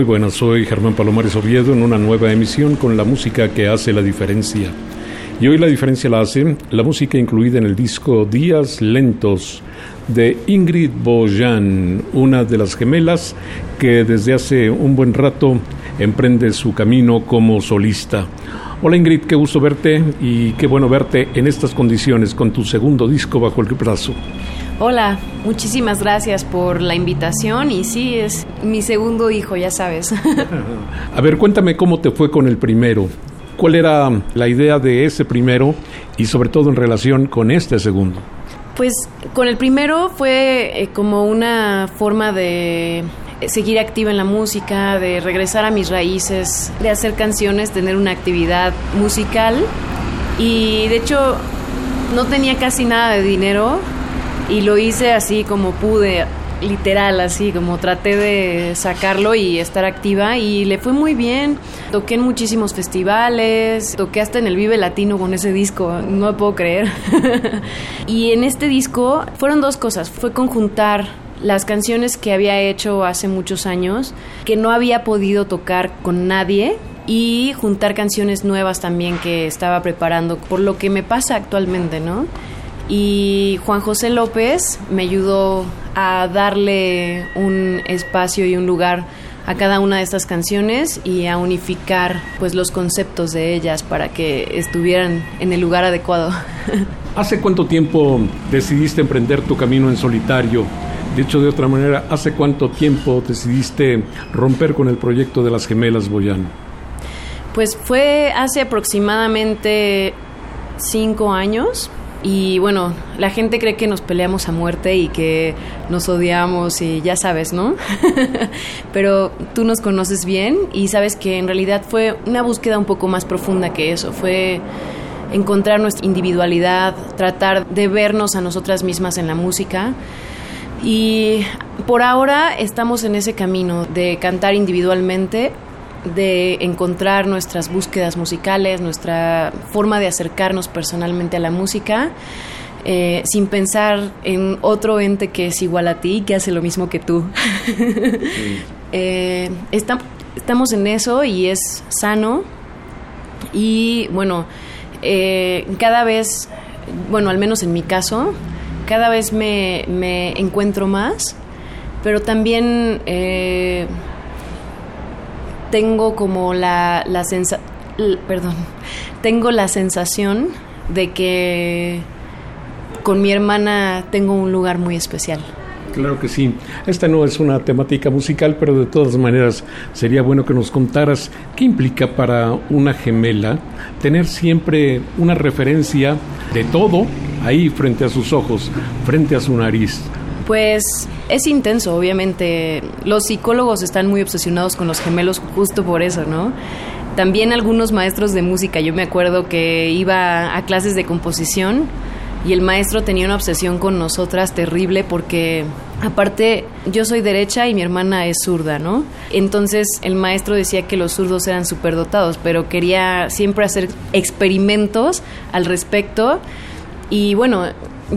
Muy buenas, soy Germán Palomares Oviedo en una nueva emisión con la música que hace la diferencia. Y hoy la diferencia la hace la música incluida en el disco Días Lentos de Ingrid Bojan, una de las gemelas que desde hace un buen rato emprende su camino como solista. Hola Ingrid, qué gusto verte y qué bueno verte en estas condiciones con tu segundo disco bajo el brazo. Hola, muchísimas gracias por la invitación y sí, es mi segundo hijo, ya sabes. A ver, cuéntame cómo te fue con el primero. ¿Cuál era la idea de ese primero y sobre todo en relación con este segundo? Pues con el primero fue eh, como una forma de seguir activa en la música, de regresar a mis raíces, de hacer canciones, tener una actividad musical y de hecho no tenía casi nada de dinero y lo hice así como pude, literal, así como traté de sacarlo y estar activa y le fue muy bien. Toqué en muchísimos festivales, toqué hasta en el Vive Latino con ese disco, no puedo creer. y en este disco fueron dos cosas, fue conjuntar las canciones que había hecho hace muchos años, que no había podido tocar con nadie, y juntar canciones nuevas también que estaba preparando por lo que me pasa actualmente, ¿no? Y Juan José López me ayudó a darle un espacio y un lugar a cada una de estas canciones y a unificar pues los conceptos de ellas para que estuvieran en el lugar adecuado. ¿Hace cuánto tiempo decidiste emprender tu camino en solitario? Dicho de otra manera, ¿hace cuánto tiempo decidiste romper con el proyecto de las gemelas Boyan? Pues fue hace aproximadamente cinco años y bueno, la gente cree que nos peleamos a muerte y que nos odiamos y ya sabes, ¿no? Pero tú nos conoces bien y sabes que en realidad fue una búsqueda un poco más profunda que eso. Fue encontrar nuestra individualidad, tratar de vernos a nosotras mismas en la música. Y por ahora estamos en ese camino de cantar individualmente, de encontrar nuestras búsquedas musicales, nuestra forma de acercarnos personalmente a la música, eh, sin pensar en otro ente que es igual a ti, que hace lo mismo que tú. Eh, estamos en eso y es sano. Y bueno, eh, cada vez, bueno, al menos en mi caso, cada vez me, me encuentro más, pero también tengo como la, la perdón, tengo la sensación de que con mi hermana tengo un lugar muy especial. Claro que sí. Esta no es una temática musical, pero de todas maneras sería bueno que nos contaras qué implica para una gemela tener siempre una referencia de todo ahí frente a sus ojos, frente a su nariz. Pues es intenso, obviamente. Los psicólogos están muy obsesionados con los gemelos justo por eso, ¿no? También algunos maestros de música, yo me acuerdo que iba a clases de composición y el maestro tenía una obsesión con nosotras terrible porque aparte yo soy derecha y mi hermana es zurda, ¿no? Entonces el maestro decía que los zurdos eran superdotados, pero quería siempre hacer experimentos al respecto y bueno,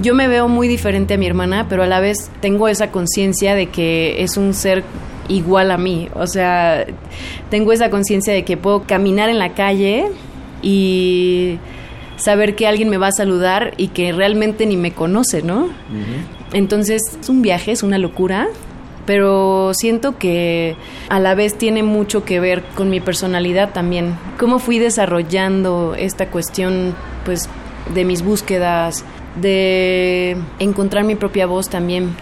yo me veo muy diferente a mi hermana, pero a la vez tengo esa conciencia de que es un ser igual a mí. O sea, tengo esa conciencia de que puedo caminar en la calle y saber que alguien me va a saludar y que realmente ni me conoce, ¿no? Entonces es un viaje, es una locura, pero siento que a la vez tiene mucho que ver con mi personalidad también. Cómo fui desarrollando esta cuestión, pues, de mis búsquedas, de encontrar mi propia voz también.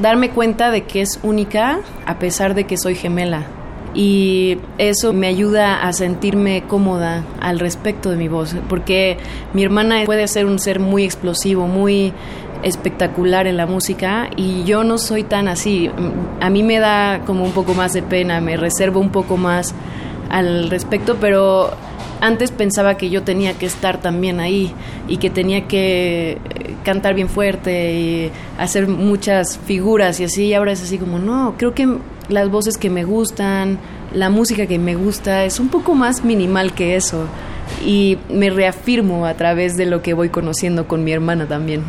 Darme cuenta de que es única a pesar de que soy gemela. Y eso me ayuda a sentirme cómoda al respecto de mi voz, porque mi hermana puede ser un ser muy explosivo, muy espectacular en la música y yo no soy tan así. A mí me da como un poco más de pena, me reservo un poco más al respecto, pero antes pensaba que yo tenía que estar también ahí y que tenía que eh, cantar bien fuerte y hacer muchas figuras y así, y ahora es así como, no, creo que las voces que me gustan, la música que me gusta es un poco más minimal que eso y me reafirmo a través de lo que voy conociendo con mi hermana también.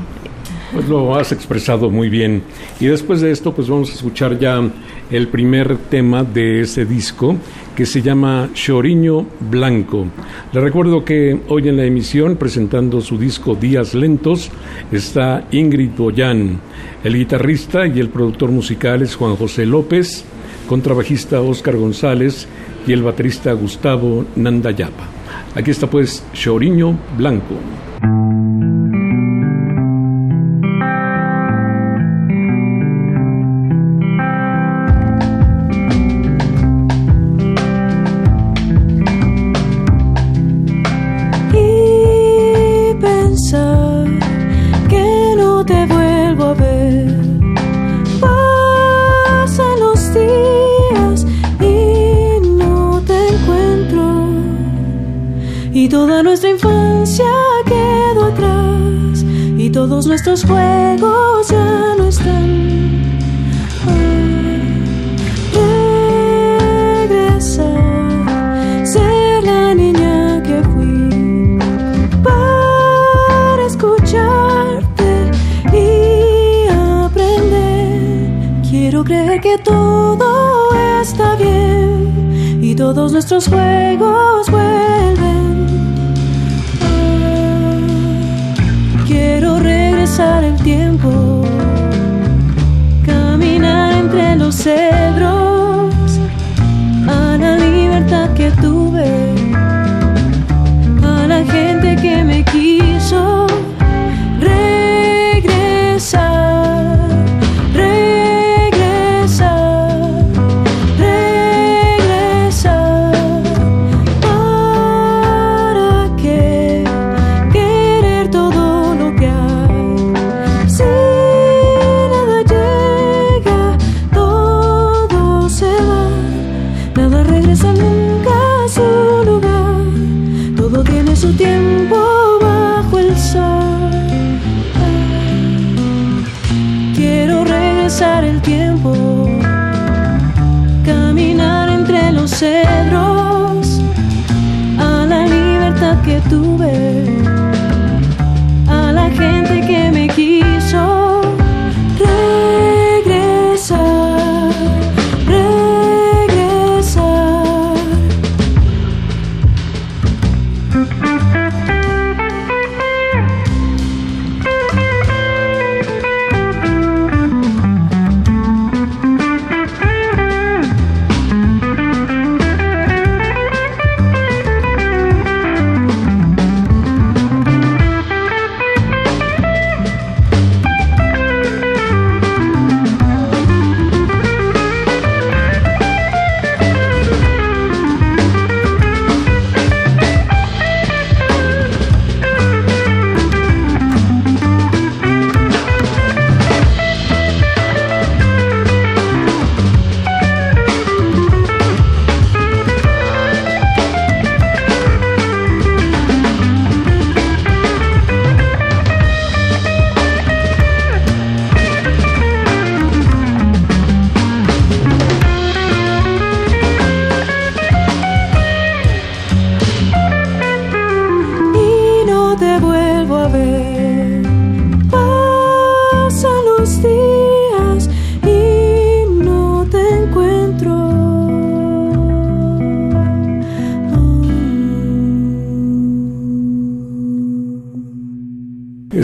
Pues lo has expresado muy bien. Y después de esto, pues vamos a escuchar ya el primer tema de ese disco que se llama Choriño Blanco. Le recuerdo que hoy en la emisión, presentando su disco Días Lentos, está Ingrid Boyan. El guitarrista y el productor musical es Juan José López, contrabajista Oscar González y el baterista Gustavo Nandayapa. Aquí está pues Choriño Blanco.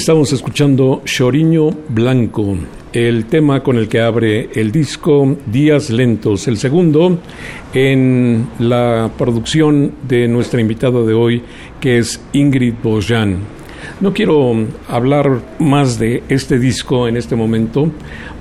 Estamos escuchando Choriño Blanco, el tema con el que abre el disco Días Lentos, el segundo en la producción de nuestra invitada de hoy, que es Ingrid Bojan. No quiero hablar más de este disco en este momento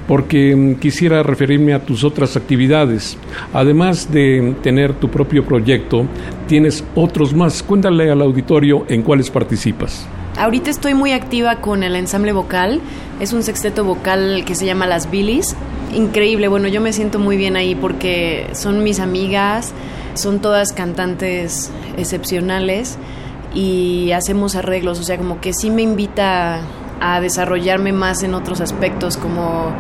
porque quisiera referirme a tus otras actividades. Además de tener tu propio proyecto, tienes otros más. Cuéntale al auditorio en cuáles participas. Ahorita estoy muy activa con el ensamble vocal. Es un sexteto vocal que se llama Las Bilis. Increíble, bueno, yo me siento muy bien ahí porque son mis amigas, son todas cantantes excepcionales y hacemos arreglos, o sea, como que sí me invita a desarrollarme más en otros aspectos como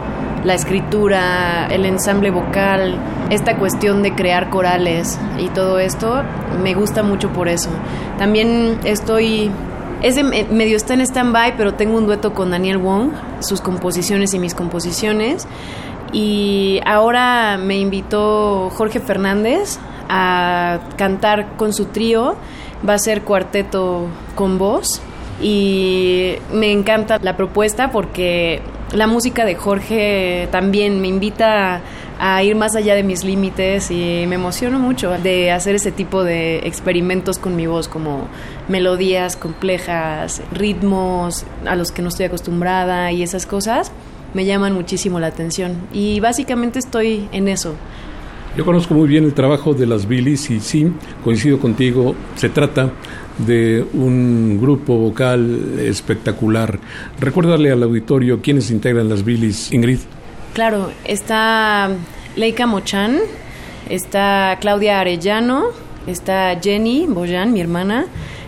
la escritura, el ensamble vocal, esta cuestión de crear corales y todo esto, me gusta mucho por eso. También estoy ese medio está en stand-by, pero tengo un dueto con Daniel Wong, sus composiciones y mis composiciones. Y ahora me invitó Jorge Fernández a cantar con su trío. Va a ser cuarteto con voz. Y me encanta la propuesta porque la música de Jorge también me invita a ir más allá de mis límites y me emociono mucho de hacer ese tipo de experimentos con mi voz, como melodías complejas, ritmos a los que no estoy acostumbrada y esas cosas me llaman muchísimo la atención y básicamente estoy en eso. Yo conozco muy bien el trabajo de las Billys y sí, coincido contigo, se trata de un grupo vocal espectacular. Recuérdale al auditorio quiénes integran las Billys, Ingrid. Claro, está Leica Mochan, está Claudia Arellano, está Jenny Boyan, mi hermana,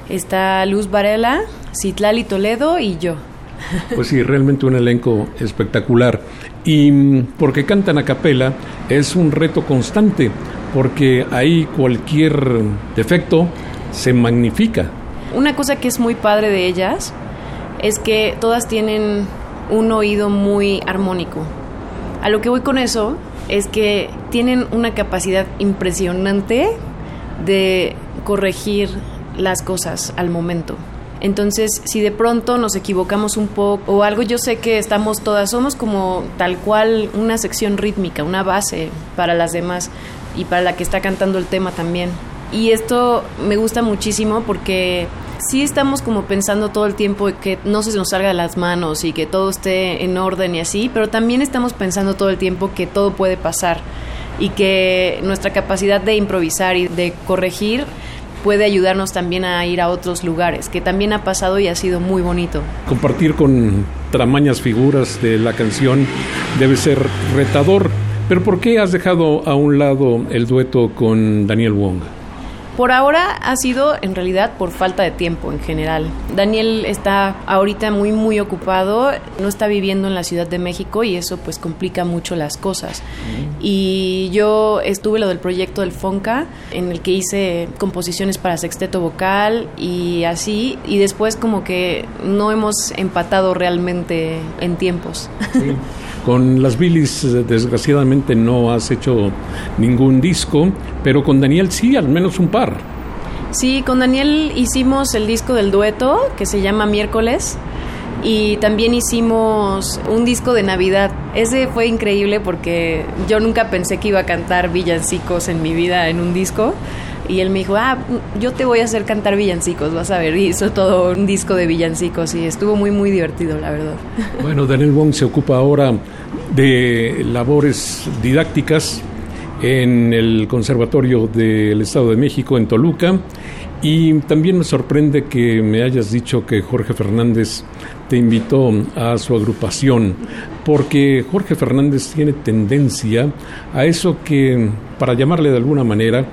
está Luz Varela, Citlali Toledo y yo. Pues sí, realmente un elenco espectacular. Y mm, porque cantan a capela es un reto constante, porque ahí cualquier defecto se magnifica. Una cosa que es muy padre de ellas es que todas tienen un oído muy armónico. A lo que voy con eso es que tienen una capacidad impresionante de corregir las cosas al momento. Entonces, si de pronto nos equivocamos un poco o algo, yo sé que estamos todas, somos como tal cual una sección rítmica, una base para las demás y para la que está cantando el tema también. Y esto me gusta muchísimo porque sí estamos como pensando todo el tiempo que no se nos salga de las manos y que todo esté en orden y así, pero también estamos pensando todo el tiempo que todo puede pasar y que nuestra capacidad de improvisar y de corregir puede ayudarnos también a ir a otros lugares, que también ha pasado y ha sido muy bonito. Compartir con tramañas figuras de la canción debe ser retador, pero ¿por qué has dejado a un lado el dueto con Daniel Wong? Por ahora ha sido en realidad por falta de tiempo en general. Daniel está ahorita muy muy ocupado, no está viviendo en la Ciudad de México y eso pues complica mucho las cosas. Y yo estuve lo del proyecto del Fonca en el que hice composiciones para sexteto vocal y así y después como que no hemos empatado realmente en tiempos. Con las Billys, desgraciadamente, no has hecho ningún disco, pero con Daniel sí, al menos un par. Sí, con Daniel hicimos el disco del dueto, que se llama Miércoles, y también hicimos un disco de Navidad. Ese fue increíble porque yo nunca pensé que iba a cantar villancicos en mi vida en un disco. Y él me dijo, ah, yo te voy a hacer cantar villancicos, vas a ver. Y hizo todo un disco de villancicos y estuvo muy, muy divertido, la verdad. Bueno, Daniel Wong se ocupa ahora de labores didácticas en el Conservatorio del Estado de México en Toluca. Y también me sorprende que me hayas dicho que Jorge Fernández te invitó a su agrupación, porque Jorge Fernández tiene tendencia a eso que, para llamarle de alguna manera,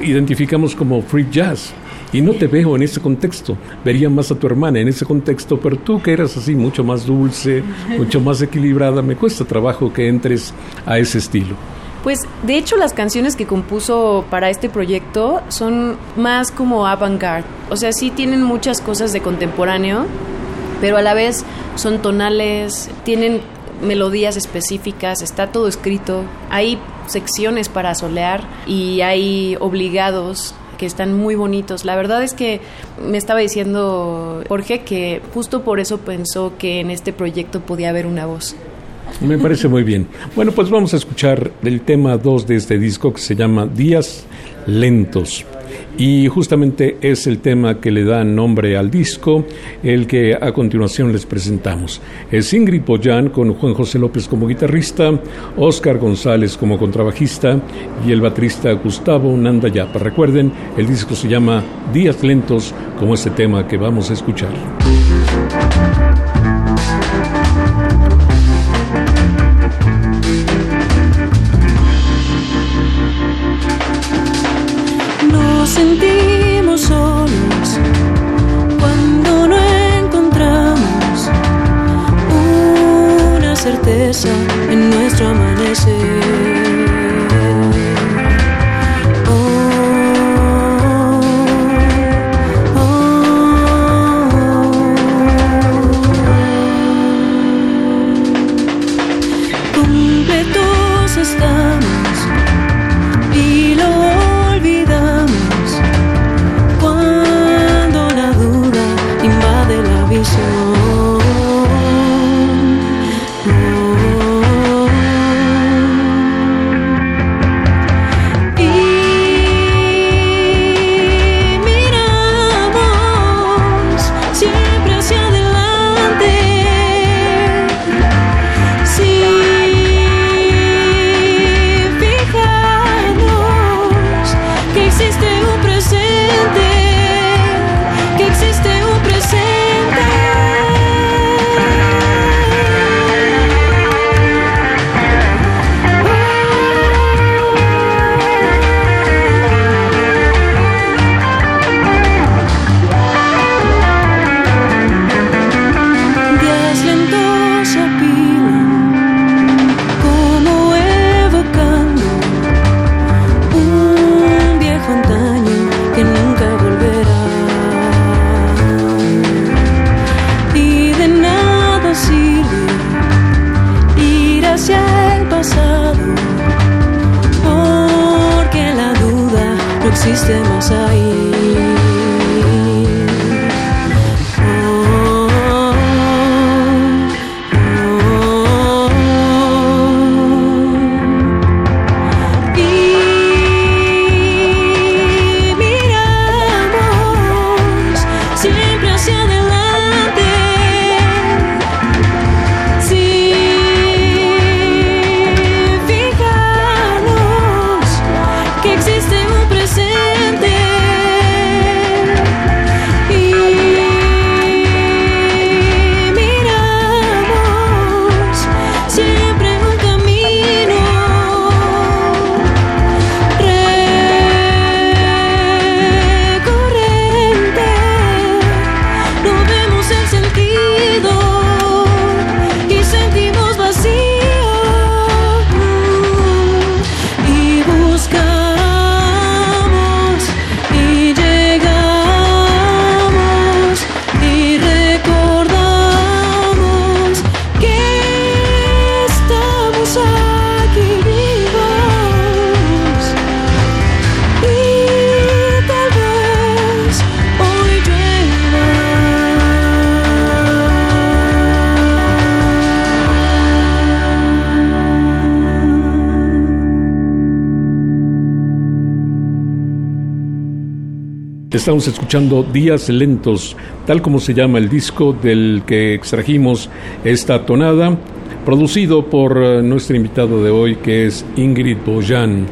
identificamos como free jazz. Y no te veo en ese contexto. Vería más a tu hermana en ese contexto, pero tú que eras así mucho más dulce, mucho más equilibrada, me cuesta trabajo que entres a ese estilo. Pues de hecho las canciones que compuso para este proyecto son más como avant-garde. O sea, sí tienen muchas cosas de contemporáneo, pero a la vez son tonales, tienen melodías específicas, está todo escrito. Hay secciones para solear y hay obligados que están muy bonitos. La verdad es que me estaba diciendo Jorge que justo por eso pensó que en este proyecto podía haber una voz. Me parece muy bien. Bueno, pues vamos a escuchar el tema 2 de este disco que se llama Días Lentos. Y justamente es el tema que le da nombre al disco, el que a continuación les presentamos. Es Ingrid Pollán con Juan José López como guitarrista, Oscar González como contrabajista y el baterista Gustavo Nandayapa. Recuerden, el disco se llama Días Lentos, como este tema que vamos a escuchar. Estamos escuchando Días Lentos, tal como se llama el disco del que extrajimos esta tonada, producido por eh, nuestro invitado de hoy, que es Ingrid Boyan.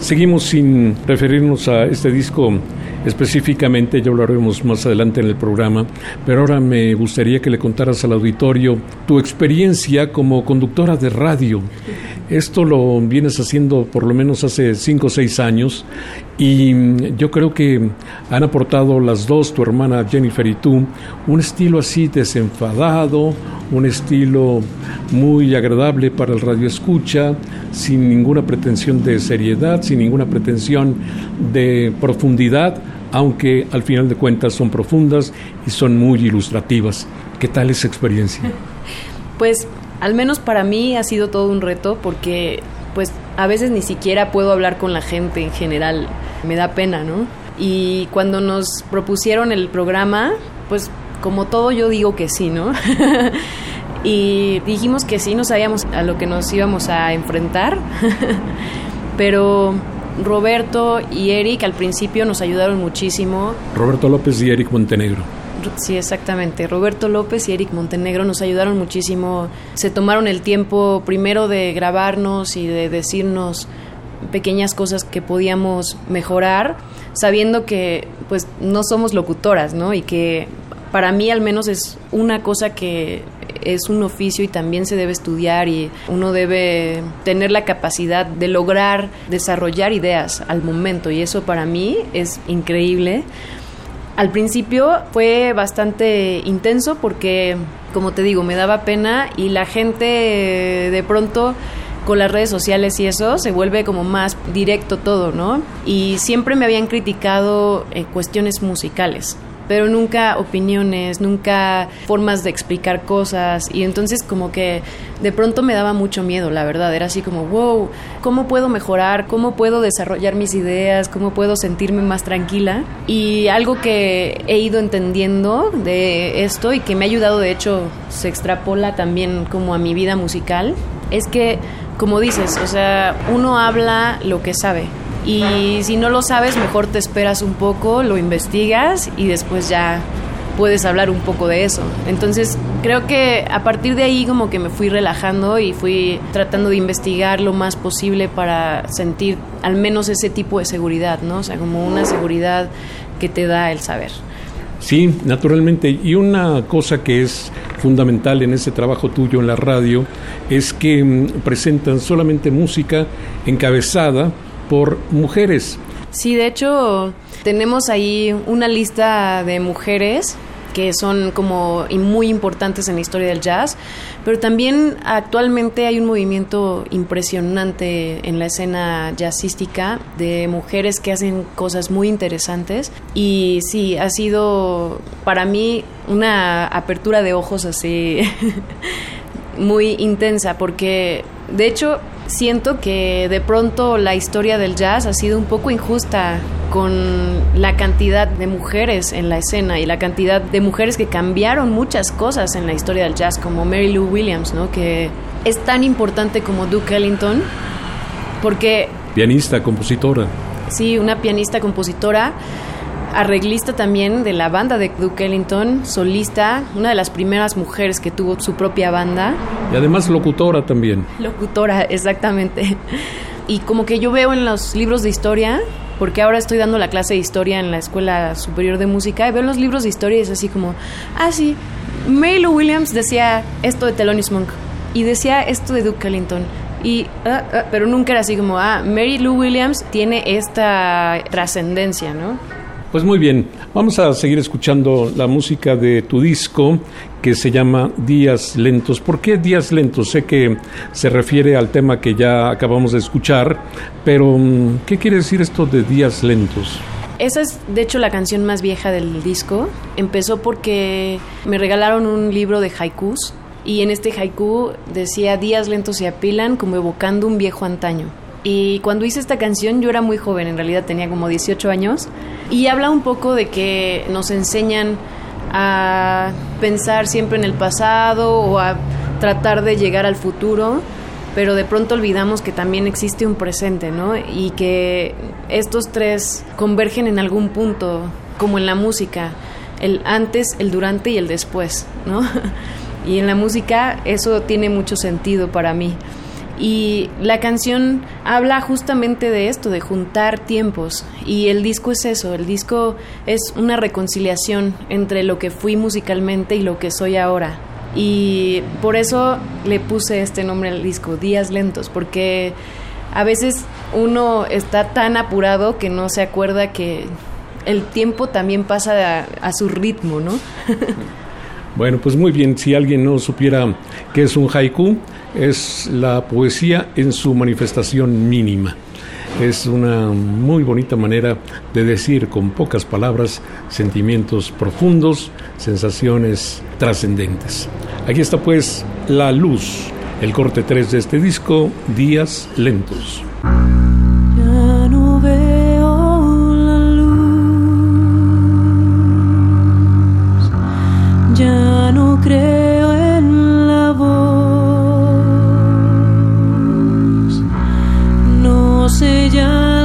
Seguimos sin referirnos a este disco específicamente, ya hablaremos más adelante en el programa, pero ahora me gustaría que le contaras al auditorio tu experiencia como conductora de radio. Esto lo vienes haciendo por lo menos hace cinco o seis años y yo creo que han aportado las dos, tu hermana Jennifer y tú, un estilo así desenfadado, un estilo muy agradable para el radio escucha, sin ninguna pretensión de seriedad, sin ninguna pretensión de profundidad, aunque al final de cuentas son profundas y son muy ilustrativas. ¿Qué tal esa experiencia? Pues al menos para mí ha sido todo un reto porque pues a veces ni siquiera puedo hablar con la gente en general, me da pena, ¿no? Y cuando nos propusieron el programa, pues como todo yo digo que sí, ¿no? y dijimos que sí, no sabíamos a lo que nos íbamos a enfrentar, pero Roberto y Eric al principio nos ayudaron muchísimo. Roberto López y Eric Montenegro. Sí, exactamente. Roberto López y Eric Montenegro nos ayudaron muchísimo. Se tomaron el tiempo primero de grabarnos y de decirnos pequeñas cosas que podíamos mejorar, sabiendo que pues no somos locutoras, ¿no? Y que para mí al menos es una cosa que es un oficio y también se debe estudiar y uno debe tener la capacidad de lograr desarrollar ideas al momento y eso para mí es increíble. Al principio fue bastante intenso porque, como te digo, me daba pena y la gente de pronto con las redes sociales y eso se vuelve como más directo todo, ¿no? Y siempre me habían criticado eh, cuestiones musicales pero nunca opiniones, nunca formas de explicar cosas y entonces como que de pronto me daba mucho miedo, la verdad, era así como, wow, ¿cómo puedo mejorar? ¿Cómo puedo desarrollar mis ideas? ¿Cómo puedo sentirme más tranquila? Y algo que he ido entendiendo de esto y que me ha ayudado, de hecho, se extrapola también como a mi vida musical, es que, como dices, o sea, uno habla lo que sabe y si no lo sabes, mejor te esperas un poco, lo investigas y después ya puedes hablar un poco de eso. Entonces, creo que a partir de ahí como que me fui relajando y fui tratando de investigar lo más posible para sentir al menos ese tipo de seguridad, ¿no? O sea, como una seguridad que te da el saber. Sí, naturalmente. Y una cosa que es fundamental en ese trabajo tuyo en la radio es que mm, presentan solamente música encabezada por mujeres. Sí, de hecho, tenemos ahí una lista de mujeres que son como muy importantes en la historia del jazz, pero también actualmente hay un movimiento impresionante en la escena jazzística de mujeres que hacen cosas muy interesantes y sí, ha sido para mí una apertura de ojos así muy intensa porque de hecho siento que de pronto la historia del jazz ha sido un poco injusta con la cantidad de mujeres en la escena y la cantidad de mujeres que cambiaron muchas cosas en la historia del jazz, como Mary Lou Williams, ¿no? Que es tan importante como Duke Ellington, porque... Pianista, compositora. Sí, una pianista, compositora arreglista también de la banda de Duke Ellington, solista, una de las primeras mujeres que tuvo su propia banda. Y además locutora también. Locutora, exactamente. Y como que yo veo en los libros de historia, porque ahora estoy dando la clase de historia en la Escuela Superior de Música, y veo los libros de historia y es así como, ah, sí, Mary Lou Williams decía esto de Thelonious Monk, y decía esto de Duke Ellington, y, ah, pero nunca era así como, ah, Mary Lou Williams tiene esta trascendencia, ¿no? Pues muy bien, vamos a seguir escuchando la música de tu disco que se llama Días Lentos. ¿Por qué Días Lentos? Sé que se refiere al tema que ya acabamos de escuchar, pero mm, ¿qué quiere decir esto de Días Lentos? Esa es, de hecho, la canción más vieja del disco. Empezó porque me regalaron un libro de haikus y en este haiku decía días lentos se apilan como evocando un viejo antaño. Y cuando hice esta canción yo era muy joven, en realidad tenía como 18 años, y habla un poco de que nos enseñan a pensar siempre en el pasado o a tratar de llegar al futuro, pero de pronto olvidamos que también existe un presente, ¿no? Y que estos tres convergen en algún punto, como en la música, el antes, el durante y el después, ¿no? Y en la música eso tiene mucho sentido para mí. Y la canción habla justamente de esto, de juntar tiempos. Y el disco es eso, el disco es una reconciliación entre lo que fui musicalmente y lo que soy ahora. Y por eso le puse este nombre al disco, Días Lentos, porque a veces uno está tan apurado que no se acuerda que el tiempo también pasa a, a su ritmo, ¿no? bueno, pues muy bien, si alguien no supiera qué es un haiku, es la poesía en su manifestación mínima. Es una muy bonita manera de decir con pocas palabras sentimientos profundos, sensaciones trascendentes. Aquí está pues La Luz, el corte 3 de este disco, Días Lentos. Ya no veo la luz, ya no creo en la voz. El tiempo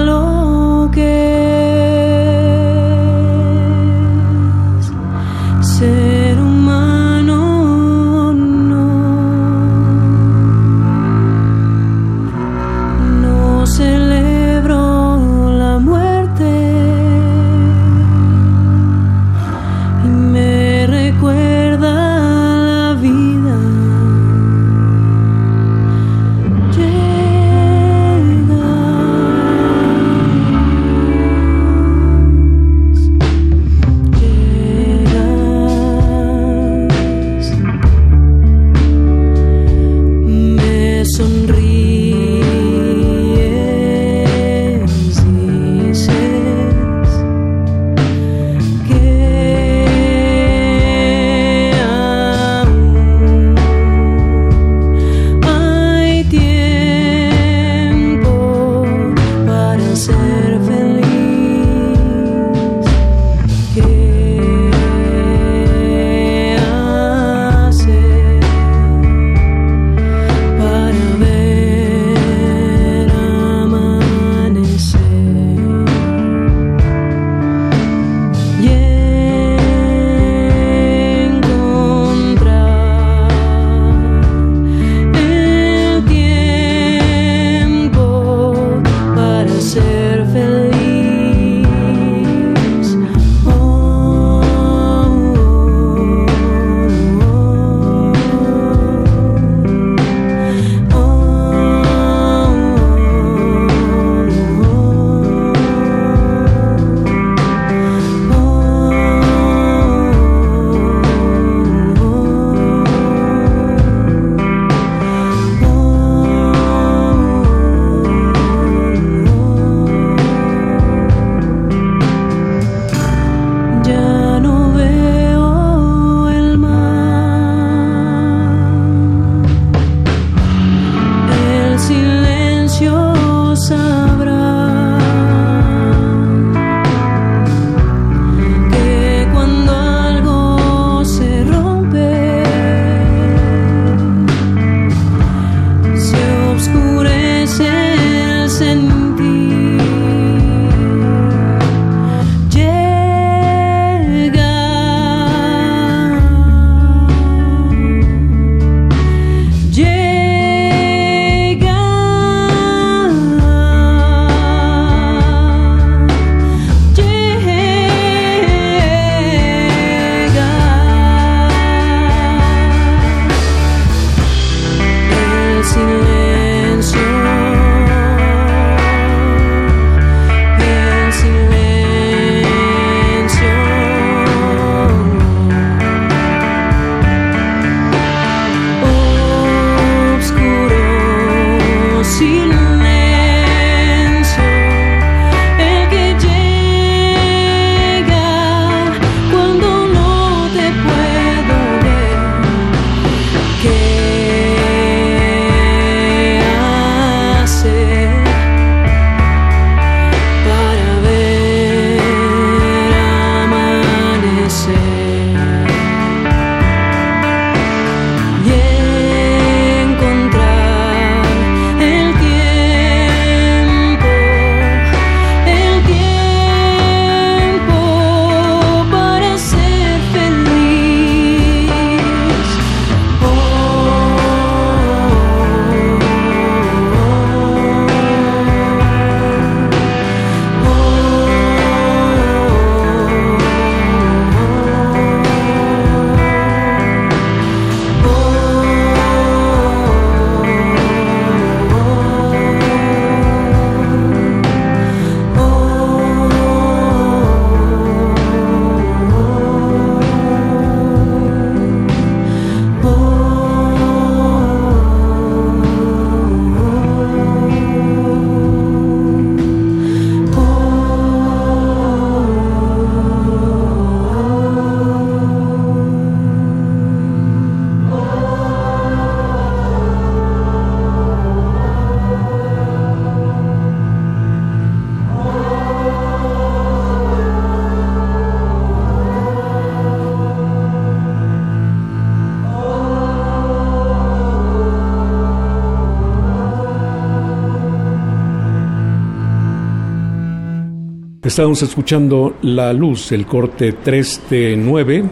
Estábamos escuchando La Luz, el corte 3 de 9,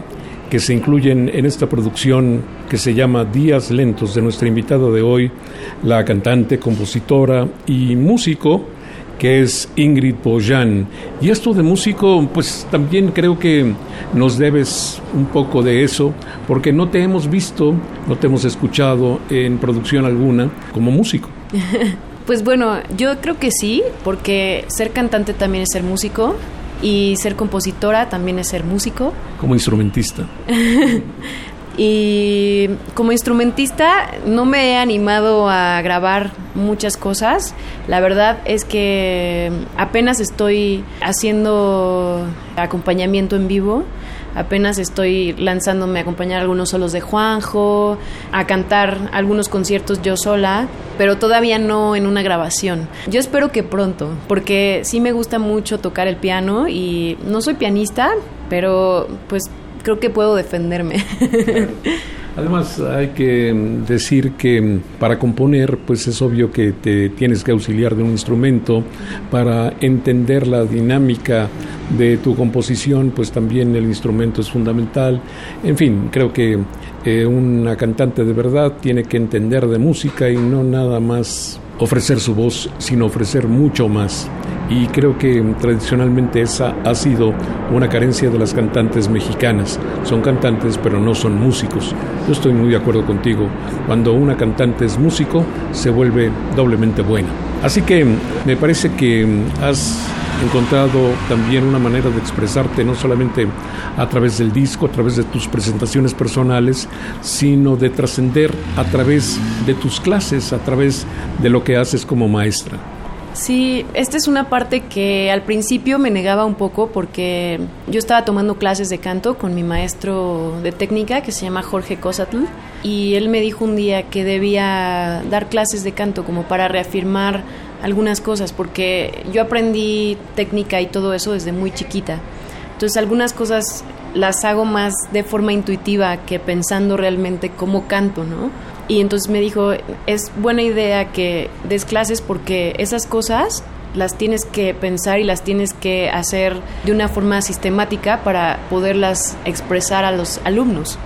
que se incluyen en esta producción que se llama Días Lentos de nuestra invitada de hoy, la cantante, compositora y músico que es Ingrid Boyan. Y esto de músico, pues también creo que nos debes un poco de eso, porque no te hemos visto, no te hemos escuchado en producción alguna como músico. Pues bueno, yo creo que sí, porque ser cantante también es ser músico y ser compositora también es ser músico. Como instrumentista. Y como instrumentista no me he animado a grabar muchas cosas. La verdad es que apenas estoy haciendo acompañamiento en vivo. Apenas estoy lanzándome a acompañar algunos solos de Juanjo, a cantar algunos conciertos yo sola, pero todavía no en una grabación. Yo espero que pronto, porque sí me gusta mucho tocar el piano y no soy pianista, pero pues creo que puedo defenderme. Además, hay que decir que para componer, pues es obvio que te tienes que auxiliar de un instrumento para entender la dinámica de tu composición, pues también el instrumento es fundamental. En fin, creo que eh, una cantante de verdad tiene que entender de música y no nada más ofrecer su voz, sino ofrecer mucho más. Y creo que tradicionalmente esa ha sido una carencia de las cantantes mexicanas. Son cantantes pero no son músicos. Yo estoy muy de acuerdo contigo. Cuando una cantante es músico, se vuelve doblemente buena. Así que me parece que has encontrado también una manera de expresarte no solamente a través del disco, a través de tus presentaciones personales, sino de trascender a través de tus clases, a través de lo que haces como maestra. Sí, esta es una parte que al principio me negaba un poco porque yo estaba tomando clases de canto con mi maestro de técnica que se llama Jorge Cosatl y él me dijo un día que debía dar clases de canto como para reafirmar algunas cosas porque yo aprendí técnica y todo eso desde muy chiquita. Entonces algunas cosas las hago más de forma intuitiva que pensando realmente cómo canto, ¿no? Y entonces me dijo, es buena idea que des clases porque esas cosas las tienes que pensar y las tienes que hacer de una forma sistemática para poderlas expresar a los alumnos.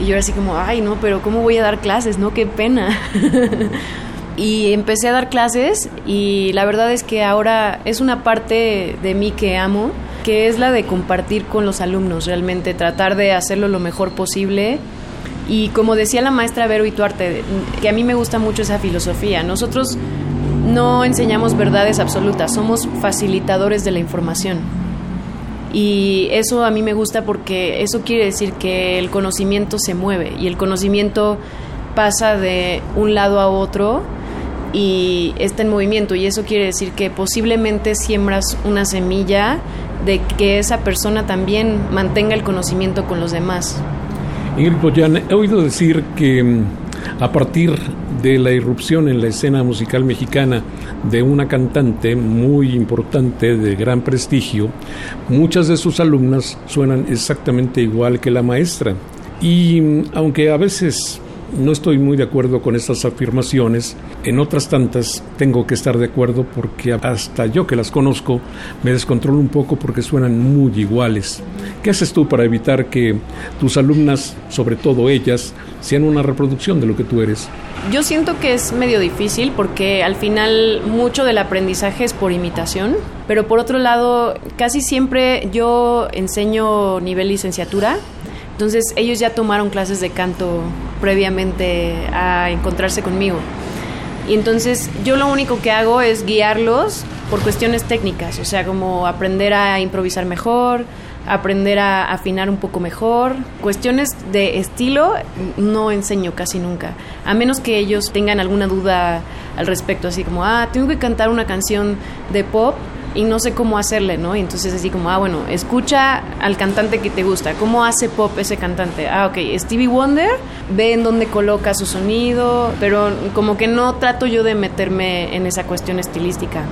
Y yo era así como, ay, no, pero ¿cómo voy a dar clases? No, qué pena. y empecé a dar clases y la verdad es que ahora es una parte de mí que amo, que es la de compartir con los alumnos, realmente tratar de hacerlo lo mejor posible y como decía la maestra Vero Ituarte, que a mí me gusta mucho esa filosofía, nosotros no enseñamos verdades absolutas, somos facilitadores de la información. Y eso a mí me gusta porque eso quiere decir que el conocimiento se mueve y el conocimiento pasa de un lado a otro y está en movimiento y eso quiere decir que posiblemente siembras una semilla de que esa persona también mantenga el conocimiento con los demás. He oído decir que mm, a partir de la irrupción en la escena musical mexicana de una cantante muy importante, de gran prestigio, muchas de sus alumnas suenan exactamente igual que la maestra. Y mm, aunque a veces no estoy muy de acuerdo con estas afirmaciones. En otras tantas tengo que estar de acuerdo porque hasta yo que las conozco me descontrolo un poco porque suenan muy iguales. ¿Qué haces tú para evitar que tus alumnas, sobre todo ellas, sean una reproducción de lo que tú eres? Yo siento que es medio difícil porque al final mucho del aprendizaje es por imitación, pero por otro lado casi siempre yo enseño nivel licenciatura entonces ellos ya tomaron clases de canto previamente a encontrarse conmigo. Y entonces yo lo único que hago es guiarlos por cuestiones técnicas, o sea, como aprender a improvisar mejor, aprender a afinar un poco mejor. Cuestiones de estilo no enseño casi nunca, a menos que ellos tengan alguna duda al respecto, así como, ah, tengo que cantar una canción de pop y no sé cómo hacerle, ¿no? Y entonces así como, ah, bueno, escucha al cantante que te gusta, ¿cómo hace pop ese cantante? Ah, ok, Stevie Wonder, ve en dónde coloca su sonido, pero como que no trato yo de meterme en esa cuestión estilística.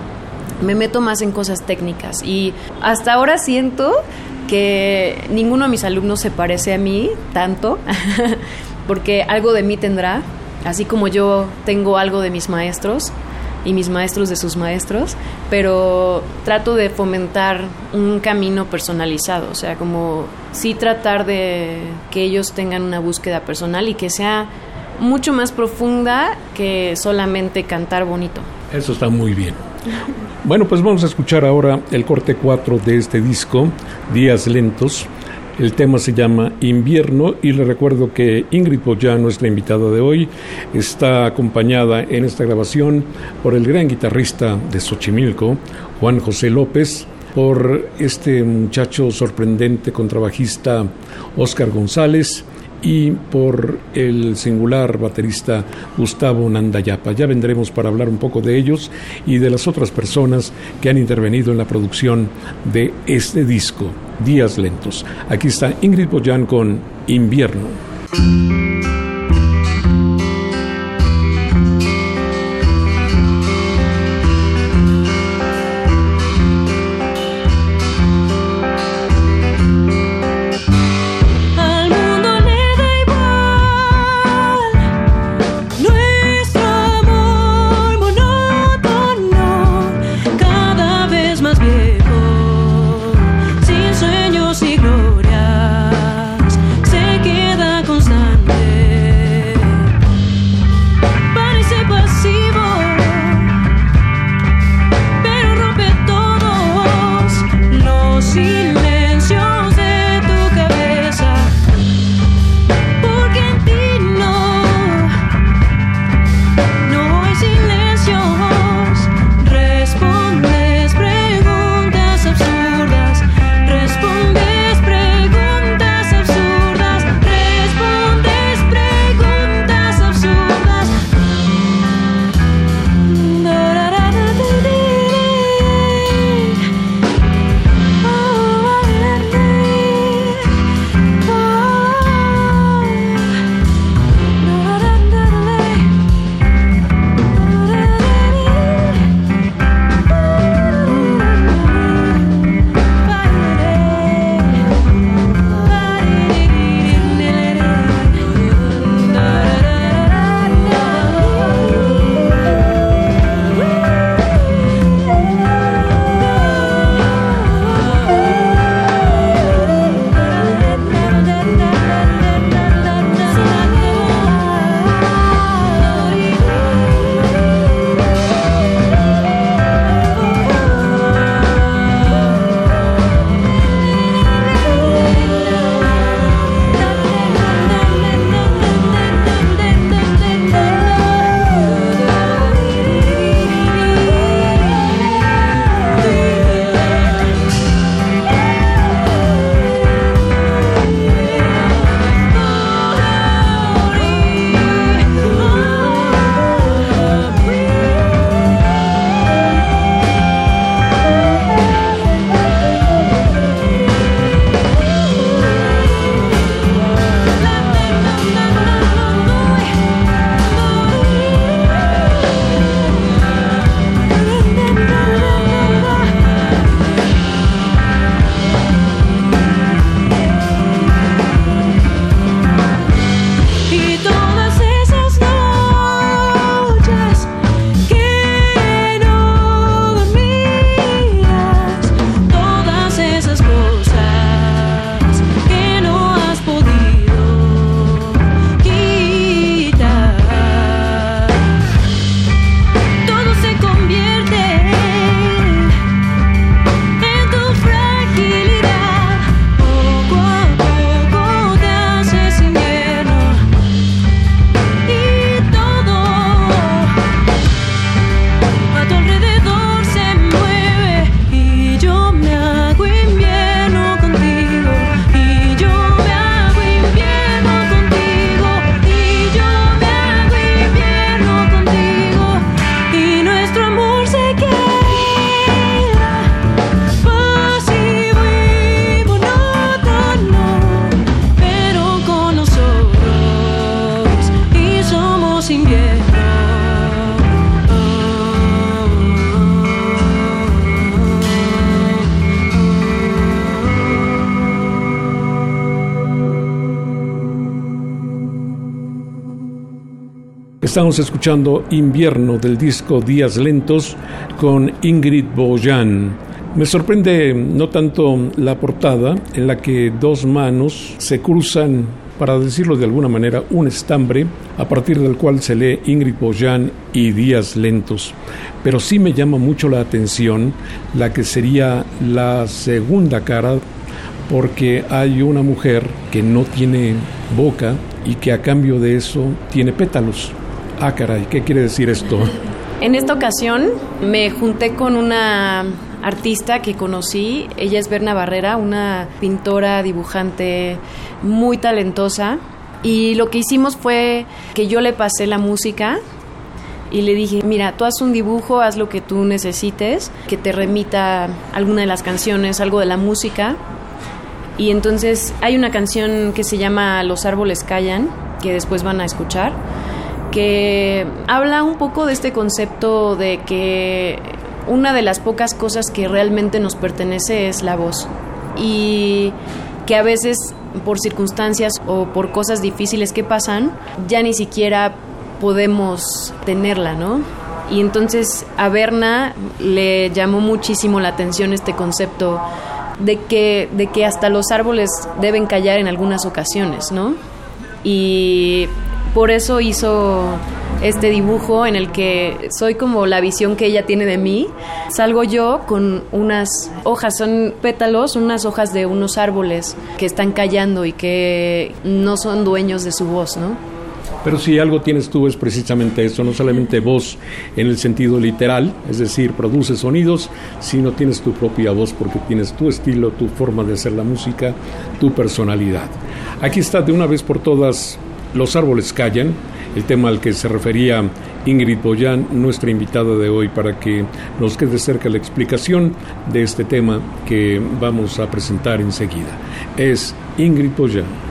Me meto más en cosas técnicas y hasta ahora siento que ninguno de mis alumnos se parece a mí tanto, porque algo de mí tendrá, así como yo tengo algo de mis maestros y mis maestros de sus maestros, pero trato de fomentar un camino personalizado, o sea, como sí tratar de que ellos tengan una búsqueda personal y que sea mucho más profunda que solamente cantar bonito. Eso está muy bien. Bueno, pues vamos a escuchar ahora el corte 4 de este disco, Días Lentos. El tema se llama Invierno y le recuerdo que Ingrid Boya, nuestra invitada de hoy, está acompañada en esta grabación por el gran guitarrista de Xochimilco, Juan José López, por este muchacho sorprendente contrabajista Oscar González y por el singular baterista Gustavo Nandayapa. Ya vendremos para hablar un poco de ellos y de las otras personas que han intervenido en la producción de este disco, Días Lentos. Aquí está Ingrid Boyan con Invierno. Estamos escuchando Invierno del disco Días Lentos con Ingrid Boyan. Me sorprende no tanto la portada en la que dos manos se cruzan para decirlo de alguna manera, un estambre a partir del cual se lee Ingrid Boyan y Días Lentos. Pero sí me llama mucho la atención la que sería la segunda cara, porque hay una mujer que no tiene boca y que a cambio de eso tiene pétalos. Ah, caray, ¿qué quiere decir esto? En esta ocasión me junté con una artista que conocí. Ella es Berna Barrera, una pintora, dibujante muy talentosa. Y lo que hicimos fue que yo le pasé la música y le dije, mira, tú haz un dibujo, haz lo que tú necesites, que te remita alguna de las canciones, algo de la música. Y entonces hay una canción que se llama Los árboles callan, que después van a escuchar que habla un poco de este concepto de que una de las pocas cosas que realmente nos pertenece es la voz y que a veces por circunstancias o por cosas difíciles que pasan ya ni siquiera podemos tenerla, ¿no? Y entonces a Berna le llamó muchísimo la atención este concepto de que, de que hasta los árboles deben callar en algunas ocasiones, ¿no? Y por eso hizo este dibujo en el que soy como la visión que ella tiene de mí. Salgo yo con unas hojas, son pétalos, unas hojas de unos árboles que están callando y que no son dueños de su voz, ¿no? Pero si algo tienes tú es precisamente eso, no solamente voz en el sentido literal, es decir, produces sonidos, sino tienes tu propia voz porque tienes tu estilo, tu forma de hacer la música, tu personalidad. Aquí está de una vez por todas los árboles callan, el tema al que se refería Ingrid Boyan, nuestra invitada de hoy, para que nos quede cerca la explicación de este tema que vamos a presentar enseguida. Es Ingrid Boyan.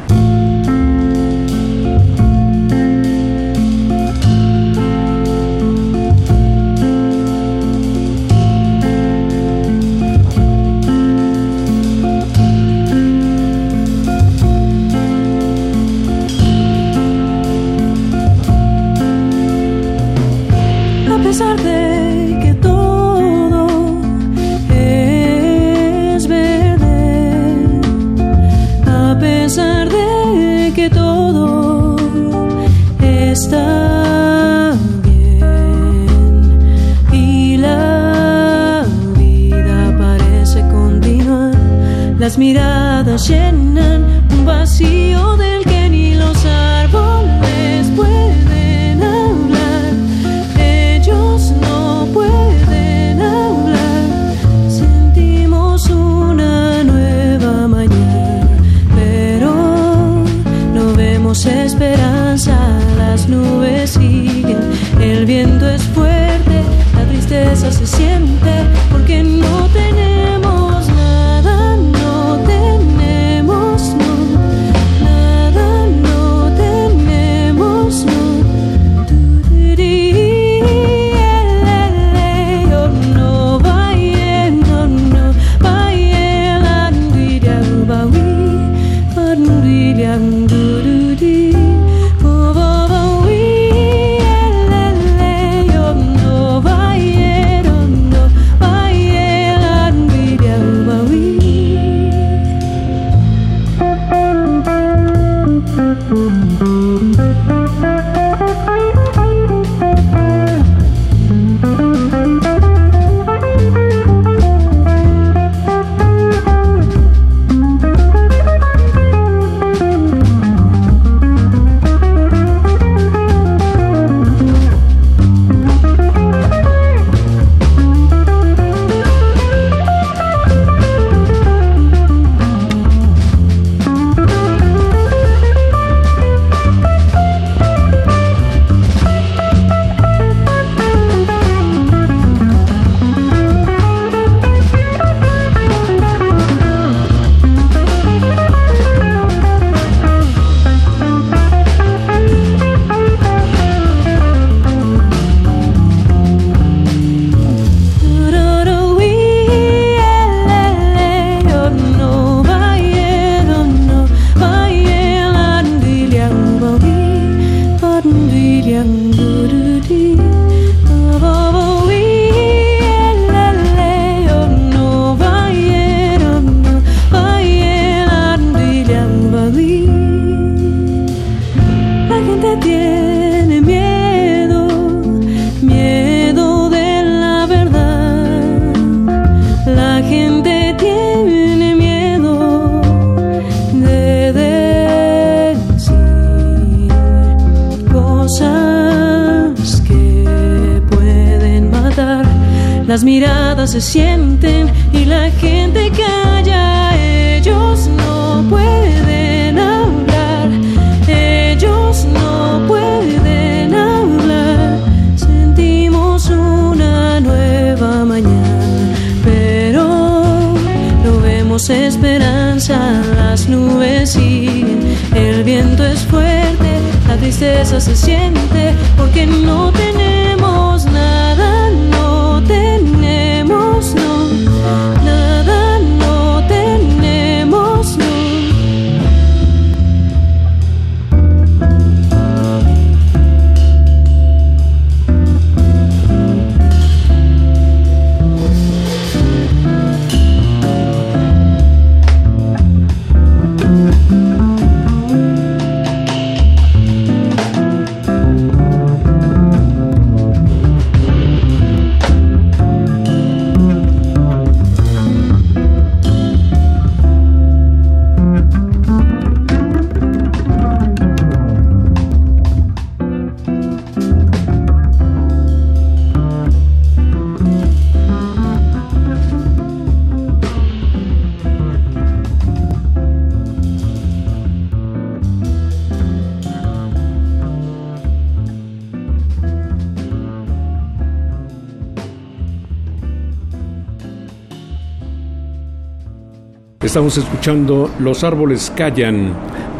Estamos escuchando Los árboles callan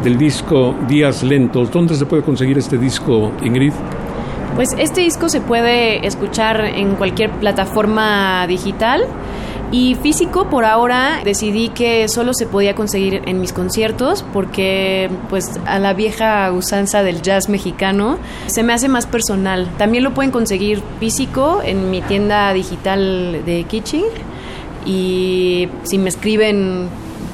del disco Días Lentos. ¿Dónde se puede conseguir este disco, Ingrid? Pues este disco se puede escuchar en cualquier plataforma digital. Y físico, por ahora, decidí que solo se podía conseguir en mis conciertos porque, pues, a la vieja usanza del jazz mexicano, se me hace más personal. También lo pueden conseguir físico en mi tienda digital de Kitchen y si me escriben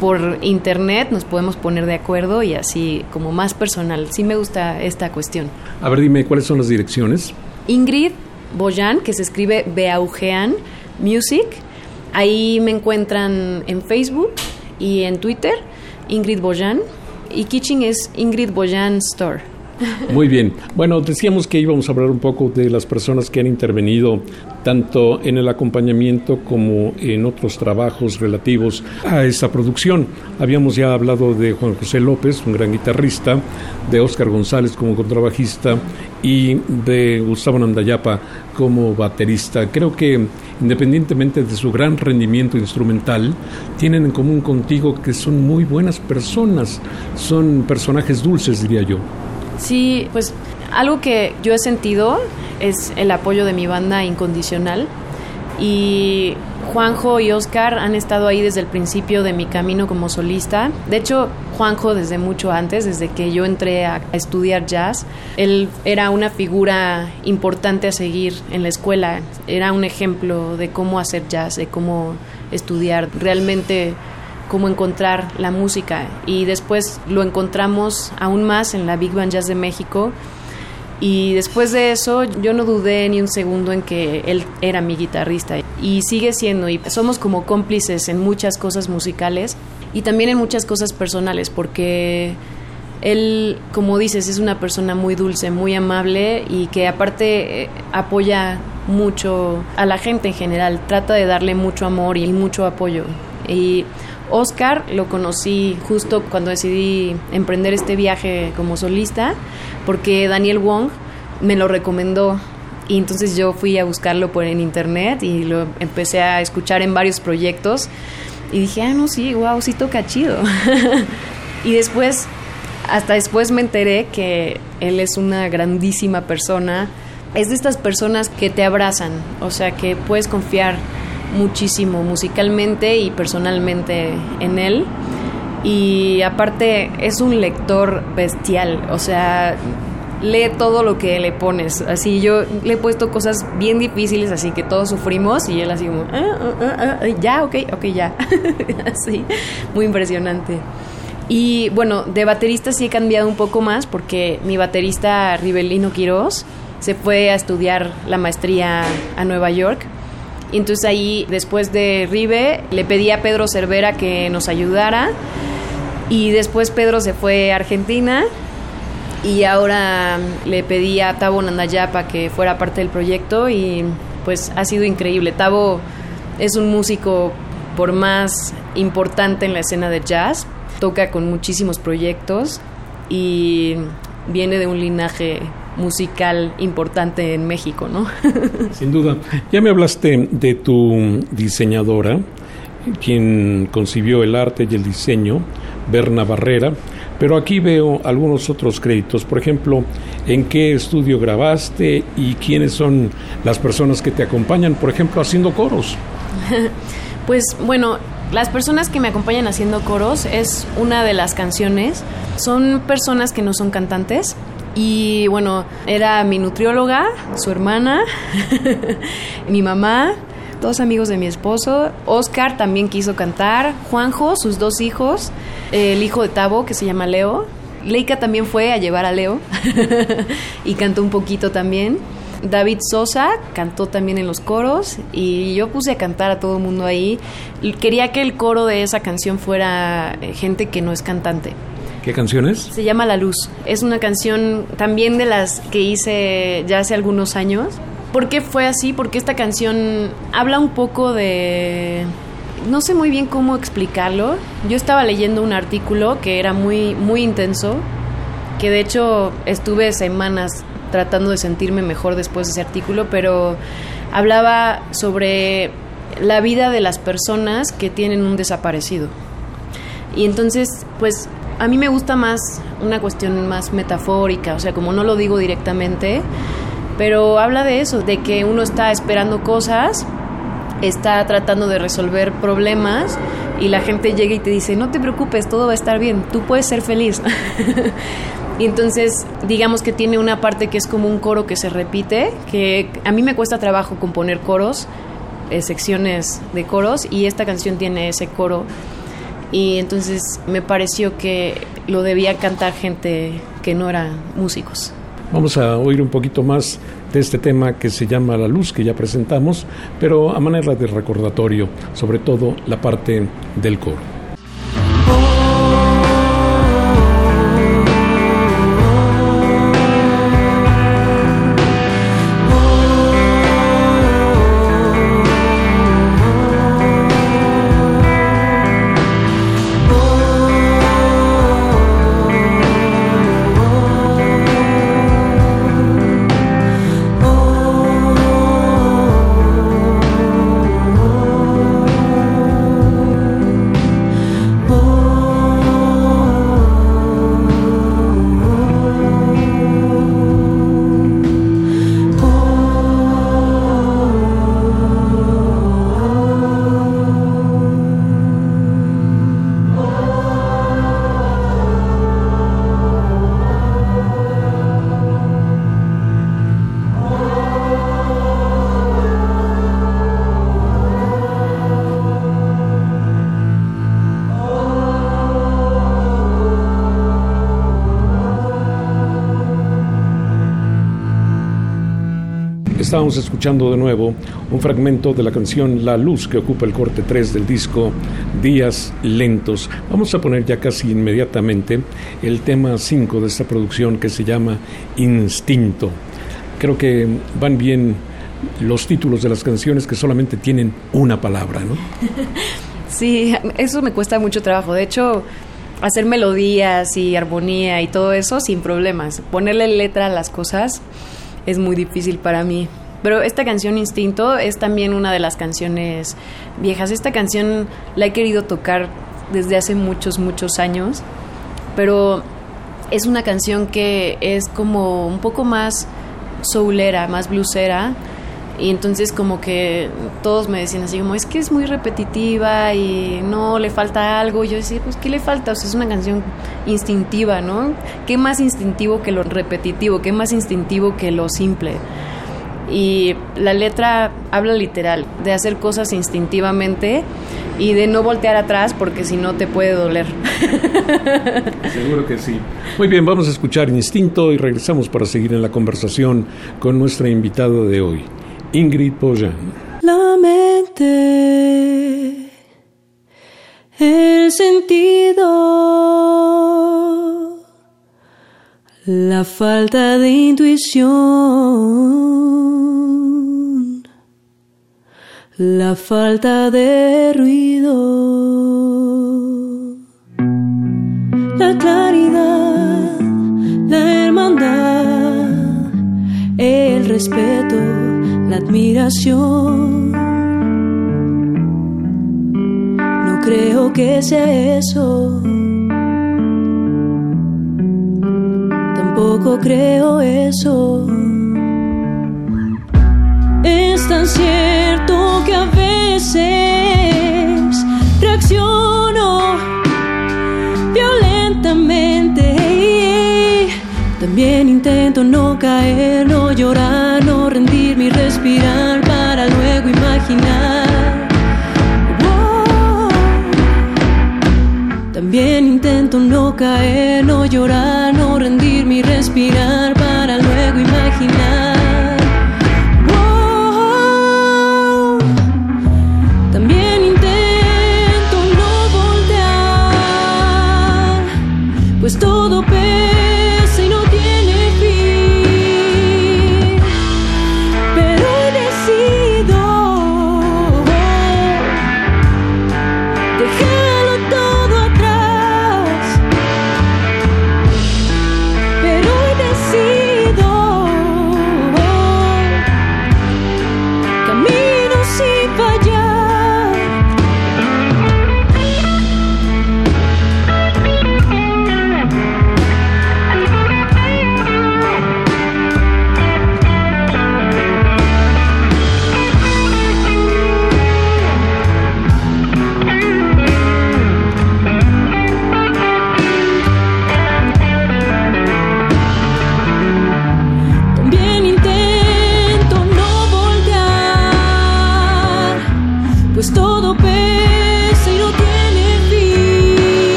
por internet nos podemos poner de acuerdo y así como más personal. Sí me gusta esta cuestión. A ver, dime, ¿cuáles son las direcciones? Ingrid Boyan, que se escribe Beaugean Music. Ahí me encuentran en Facebook y en Twitter, Ingrid Boyan. Y Kitchen es Ingrid Boyan Store. Muy bien. Bueno, decíamos que íbamos a hablar un poco de las personas que han intervenido tanto en el acompañamiento como en otros trabajos relativos a esta producción. Habíamos ya hablado de Juan José López, un gran guitarrista, de Óscar González como contrabajista y de Gustavo Nandayapa como baterista. Creo que independientemente de su gran rendimiento instrumental, tienen en común contigo que son muy buenas personas, son personajes dulces, diría yo. Sí, pues algo que yo he sentido es el apoyo de mi banda incondicional y Juanjo y Oscar han estado ahí desde el principio de mi camino como solista. De hecho, Juanjo desde mucho antes, desde que yo entré a estudiar jazz, él era una figura importante a seguir en la escuela. Era un ejemplo de cómo hacer jazz, de cómo estudiar. Realmente cómo encontrar la música. Y después lo encontramos aún más en la Big Band Jazz de México. Y después de eso yo no dudé ni un segundo en que él era mi guitarrista. Y sigue siendo y somos como cómplices en muchas cosas musicales y también en muchas cosas personales porque él, como dices, es una persona muy dulce, muy amable y que aparte eh, apoya mucho a la gente en general, trata de darle mucho amor y mucho apoyo. Y Oscar lo conocí justo cuando decidí emprender este viaje como solista, porque Daniel Wong me lo recomendó y entonces yo fui a buscarlo por en internet y lo empecé a escuchar en varios proyectos y dije, ah, no, sí, wow, sí toca chido. y después, hasta después me enteré que él es una grandísima persona. Es de estas personas que te abrazan, o sea, que puedes confiar muchísimo musicalmente y personalmente en él. Y aparte es un lector bestial, o sea, lee todo lo que le pones. Así yo le he puesto cosas bien difíciles, así que todos sufrimos y él así como, ah, ah, ah, ya, ok, ok, ya. así, muy impresionante. Y bueno, de baterista sí he cambiado un poco más porque mi baterista Rivelino Quiroz se fue a estudiar la maestría a Nueva York. Y entonces ahí, después de Rive, le pedí a Pedro Cervera que nos ayudara. Y después Pedro se fue a Argentina y ahora le pedí a Tabo Nandayapa que fuera parte del proyecto y pues ha sido increíble. Tabo es un músico por más importante en la escena de jazz, toca con muchísimos proyectos y viene de un linaje musical importante en México, ¿no? Sin duda. Ya me hablaste de tu diseñadora, quien concibió el arte y el diseño, Berna Barrera. Pero aquí veo algunos otros créditos, por ejemplo, en qué estudio grabaste y quiénes son las personas que te acompañan, por ejemplo, haciendo coros. pues bueno, las personas que me acompañan haciendo coros es una de las canciones. Son personas que no son cantantes. Y bueno, era mi nutrióloga, su hermana, mi mamá, dos amigos de mi esposo. Oscar también quiso cantar. Juanjo, sus dos hijos. El hijo de Tavo, que se llama Leo. Leica también fue a llevar a Leo y cantó un poquito también. David Sosa cantó también en los coros y yo puse a cantar a todo el mundo ahí. Quería que el coro de esa canción fuera eh, gente que no es cantante. ¿Qué canción es? Se llama La Luz. Es una canción también de las que hice ya hace algunos años ¿Por qué fue así? Porque esta canción habla un poco de... No sé muy bien cómo explicarlo. Yo estaba leyendo un artículo que era muy, muy intenso, que de hecho estuve semanas tratando de sentirme mejor después de ese artículo, pero hablaba sobre la vida de las personas que tienen un desaparecido. Y entonces, pues a mí me gusta más una cuestión más metafórica, o sea, como no lo digo directamente, pero habla de eso, de que uno está esperando cosas, está tratando de resolver problemas y la gente llega y te dice, no te preocupes, todo va a estar bien, tú puedes ser feliz. y entonces, digamos que tiene una parte que es como un coro que se repite, que a mí me cuesta trabajo componer coros, eh, secciones de coros, y esta canción tiene ese coro. Y entonces me pareció que lo debía cantar gente que no eran músicos. Vamos a oír un poquito más de este tema que se llama La Luz, que ya presentamos, pero a manera de recordatorio, sobre todo la parte del coro. Escuchando de nuevo un fragmento de la canción La Luz que ocupa el corte 3 del disco Días Lentos. Vamos a poner ya casi inmediatamente el tema 5 de esta producción que se llama Instinto. Creo que van bien los títulos de las canciones que solamente tienen una palabra, ¿no? Sí, eso me cuesta mucho trabajo. De hecho, hacer melodías y armonía y todo eso sin problemas. Ponerle letra a las cosas es muy difícil para mí. Pero esta canción Instinto es también una de las canciones viejas. Esta canción la he querido tocar desde hace muchos, muchos años, pero es una canción que es como un poco más soulera, más bluesera Y entonces como que todos me decían así como, es que es muy repetitiva y no, le falta algo. yo decía, pues, ¿qué le falta? O sea, es una canción instintiva, ¿no? ¿Qué más instintivo que lo repetitivo? ¿Qué más instintivo que lo simple? Y la letra habla literal, de hacer cosas instintivamente y de no voltear atrás porque si no te puede doler. Seguro que sí. Muy bien, vamos a escuchar Instinto y regresamos para seguir en la conversación con nuestra invitada de hoy. Ingrid Bojan. La mente, el sentido, la falta de intuición, la falta de ruido, la claridad, la hermandad, el respeto la admiración. No creo que sea eso. Tampoco creo eso. Es tan cierto que a veces reacciono violentamente. También intento no caer, no llorar, no rendirme y respirar para luego imaginar. También intento no caer, no llorar, no rendirme y respirar para luego imaginar.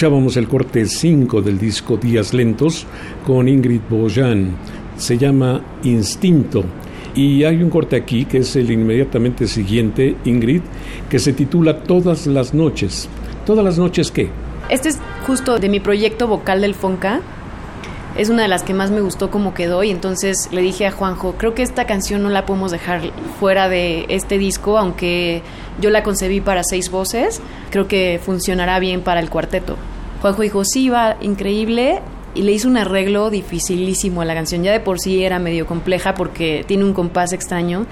Escuchábamos el corte 5 del disco Días Lentos con Ingrid Bojan. Se llama Instinto. Y hay un corte aquí que es el inmediatamente siguiente, Ingrid, que se titula Todas las noches. ¿Todas las noches qué? Este es justo de mi proyecto vocal del Fonca. Es una de las que más me gustó como quedó y entonces le dije a Juanjo, creo que esta canción no la podemos dejar fuera de este disco, aunque yo la concebí para seis voces, creo que funcionará bien para el cuarteto. Juanjo dijo, sí, va increíble, y le hizo un arreglo dificilísimo a la canción. Ya de por sí era medio compleja porque tiene un compás extraño.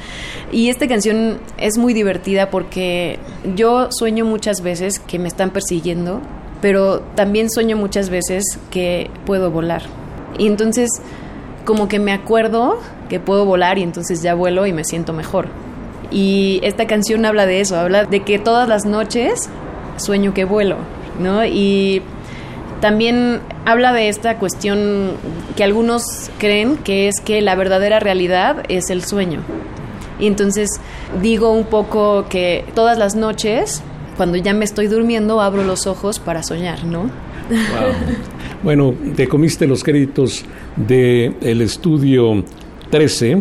Y esta canción es muy divertida porque yo sueño muchas veces que me están persiguiendo, pero también sueño muchas veces que puedo volar. Y entonces como que me acuerdo que puedo volar y entonces ya vuelo y me siento mejor. Y esta canción habla de eso, habla de que todas las noches sueño que vuelo, ¿no? Y también habla de esta cuestión que algunos creen que es que la verdadera realidad es el sueño. Y entonces digo un poco que todas las noches, cuando ya me estoy durmiendo, abro los ojos para soñar, ¿no? Bueno, te comiste los créditos del el estudio 13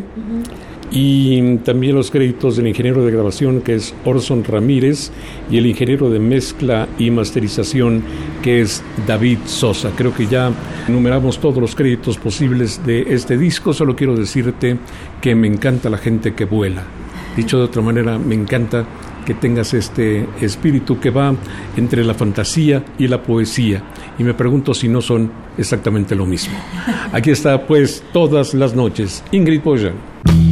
y también los créditos del ingeniero de grabación que es Orson Ramírez y el ingeniero de mezcla y masterización que es David Sosa. Creo que ya enumeramos todos los créditos posibles de este disco, solo quiero decirte que me encanta la gente que vuela. Dicho de otra manera, me encanta que tengas este espíritu que va entre la fantasía y la poesía. Y me pregunto si no son exactamente lo mismo. Aquí está pues todas las noches Ingrid Boyan.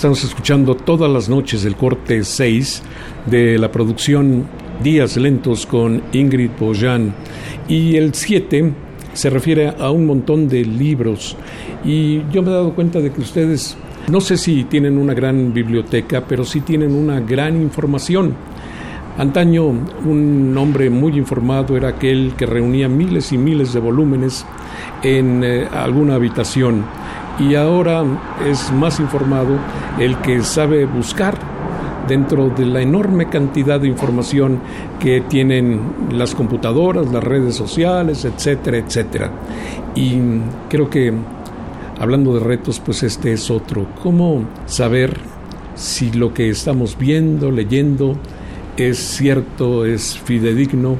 Estamos escuchando todas las noches el corte 6 de la producción Días Lentos con Ingrid Bojan. Y el 7 se refiere a un montón de libros. Y yo me he dado cuenta de que ustedes, no sé si tienen una gran biblioteca, pero sí tienen una gran información. Antaño un hombre muy informado era aquel que reunía miles y miles de volúmenes en eh, alguna habitación y ahora es más informado el que sabe buscar dentro de la enorme cantidad de información que tienen las computadoras, las redes sociales, etcétera, etcétera. Y creo que hablando de retos, pues este es otro. ¿Cómo saber si lo que estamos viendo, leyendo, es cierto, es fidedigno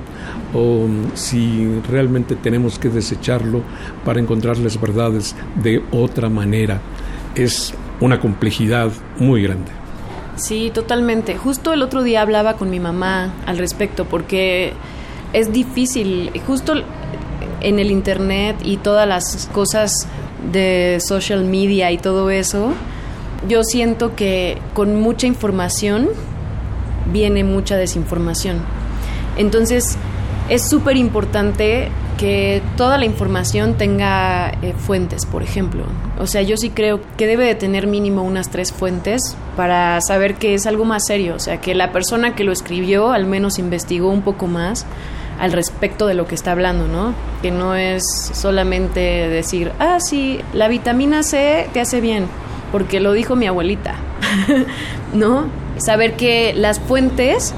o si realmente tenemos que desecharlo para encontrar las verdades de otra manera. Es una complejidad muy grande. Sí, totalmente. Justo el otro día hablaba con mi mamá al respecto porque es difícil, justo en el internet y todas las cosas de social media y todo eso, yo siento que con mucha información viene mucha desinformación. Entonces, es súper importante que toda la información tenga eh, fuentes, por ejemplo. O sea, yo sí creo que debe de tener mínimo unas tres fuentes para saber que es algo más serio. O sea, que la persona que lo escribió al menos investigó un poco más al respecto de lo que está hablando, ¿no? Que no es solamente decir, ah, sí, la vitamina C te hace bien, porque lo dijo mi abuelita, ¿no? Saber que las fuentes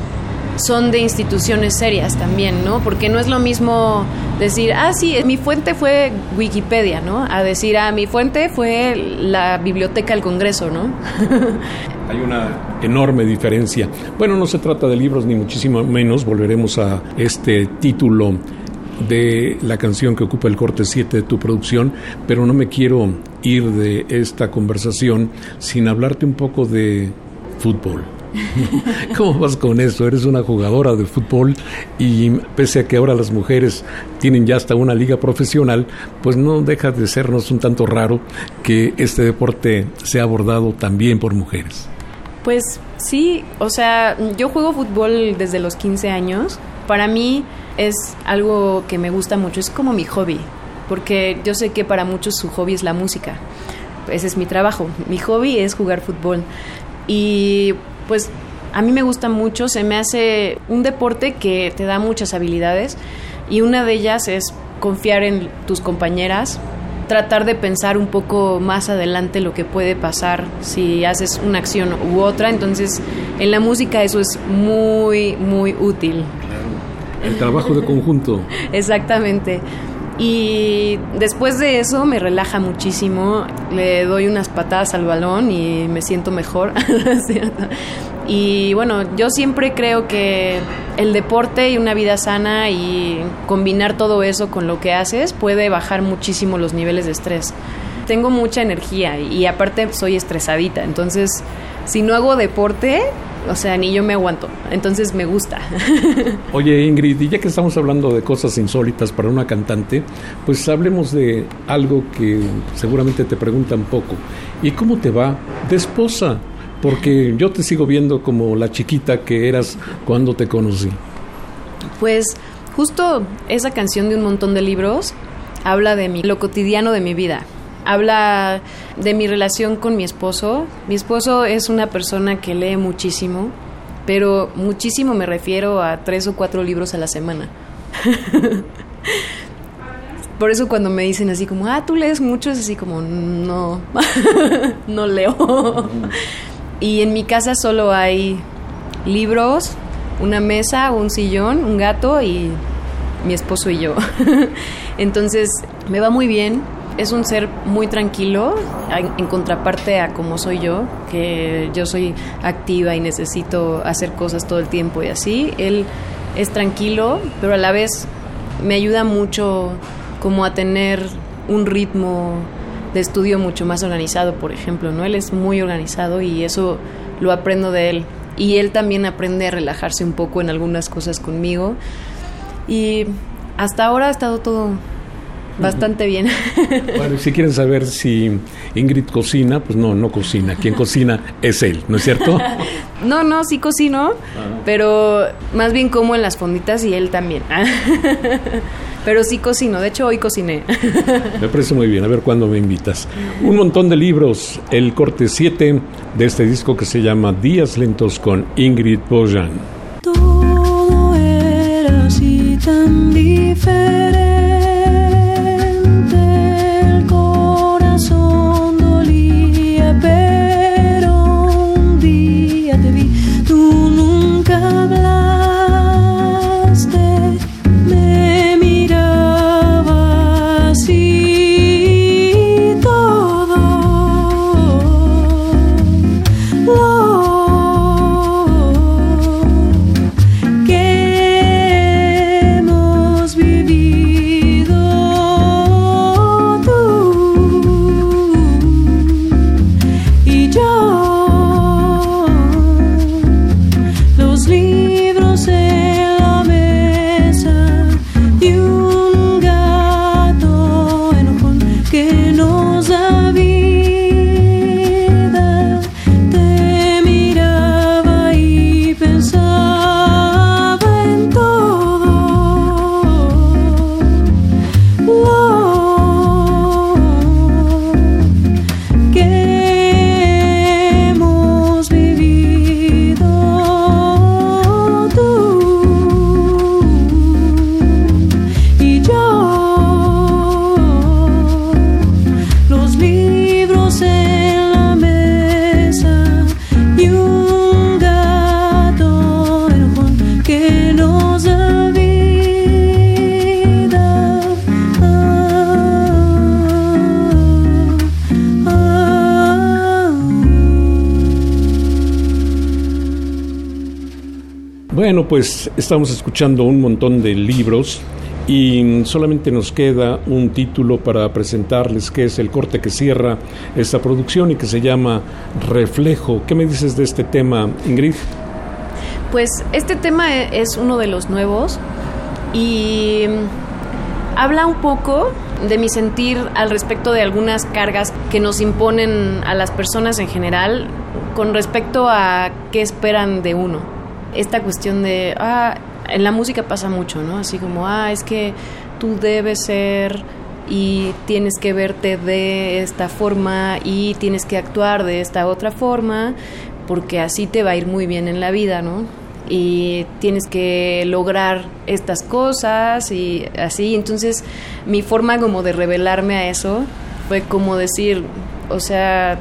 son de instituciones serias también, ¿no? Porque no es lo mismo decir, ah, sí, mi fuente fue Wikipedia, ¿no? A decir, ah, mi fuente fue la Biblioteca del Congreso, ¿no? Hay una enorme diferencia. Bueno, no se trata de libros ni muchísimo menos, volveremos a este título de la canción que ocupa el corte 7 de tu producción, pero no me quiero ir de esta conversación sin hablarte un poco de fútbol. ¿Cómo vas con eso? Eres una jugadora de fútbol y pese a que ahora las mujeres tienen ya hasta una liga profesional, pues no deja de sernos un tanto raro que este deporte sea abordado también por mujeres. Pues sí, o sea, yo juego fútbol desde los 15 años. Para mí es algo que me gusta mucho, es como mi hobby, porque yo sé que para muchos su hobby es la música. Ese es mi trabajo. Mi hobby es jugar fútbol. Y pues a mí me gusta mucho, se me hace un deporte que te da muchas habilidades y una de ellas es confiar en tus compañeras, tratar de pensar un poco más adelante lo que puede pasar si haces una acción u otra, entonces en la música eso es muy, muy útil. El trabajo de conjunto. Exactamente. Y después de eso me relaja muchísimo, le doy unas patadas al balón y me siento mejor. y bueno, yo siempre creo que el deporte y una vida sana y combinar todo eso con lo que haces puede bajar muchísimo los niveles de estrés. Tengo mucha energía y aparte soy estresadita, entonces si no hago deporte, o sea, ni yo me aguanto. Entonces me gusta. Oye, Ingrid, y ya que estamos hablando de cosas insólitas para una cantante, pues hablemos de algo que seguramente te preguntan poco. ¿Y cómo te va de esposa? Porque yo te sigo viendo como la chiquita que eras cuando te conocí. Pues justo esa canción de un montón de libros habla de mi, lo cotidiano de mi vida habla de mi relación con mi esposo. Mi esposo es una persona que lee muchísimo, pero muchísimo me refiero a tres o cuatro libros a la semana. Por eso cuando me dicen así como, ah, tú lees mucho, es así como, no, no leo. y en mi casa solo hay libros, una mesa, un sillón, un gato y mi esposo y yo. Entonces me va muy bien es un ser muy tranquilo en contraparte a como soy yo, que yo soy activa y necesito hacer cosas todo el tiempo y así. Él es tranquilo, pero a la vez me ayuda mucho como a tener un ritmo de estudio mucho más organizado, por ejemplo, ¿no? Él es muy organizado y eso lo aprendo de él. Y él también aprende a relajarse un poco en algunas cosas conmigo. Y hasta ahora ha estado todo Bastante bien. Bueno, si quieren saber si Ingrid cocina, pues no, no cocina. Quien cocina es él, ¿no es cierto? No, no, sí cocino, pero más bien como en las fonditas y él también. Pero sí cocino, de hecho hoy cociné. Me parece muy bien, a ver cuándo me invitas. Un montón de libros, el corte 7 de este disco que se llama Días Lentos con Ingrid Bojan. Todo era así tan diferente. Pues estamos escuchando un montón de libros y solamente nos queda un título para presentarles que es el corte que cierra esta producción y que se llama Reflejo. ¿Qué me dices de este tema, Ingrid? Pues este tema e-, es uno de los nuevos y habla un poco de mi sentir al respecto de algunas cargas que nos imponen a las personas en general con respecto a qué esperan de uno. Esta cuestión de, ah, en la música pasa mucho, ¿no? Así como, ah, es que tú debes ser y tienes que verte de esta forma y tienes que actuar de esta otra forma porque así te va a ir muy bien en la vida, ¿no? Y tienes que lograr estas cosas y así. Entonces mi forma como de revelarme a eso fue como decir, o sea,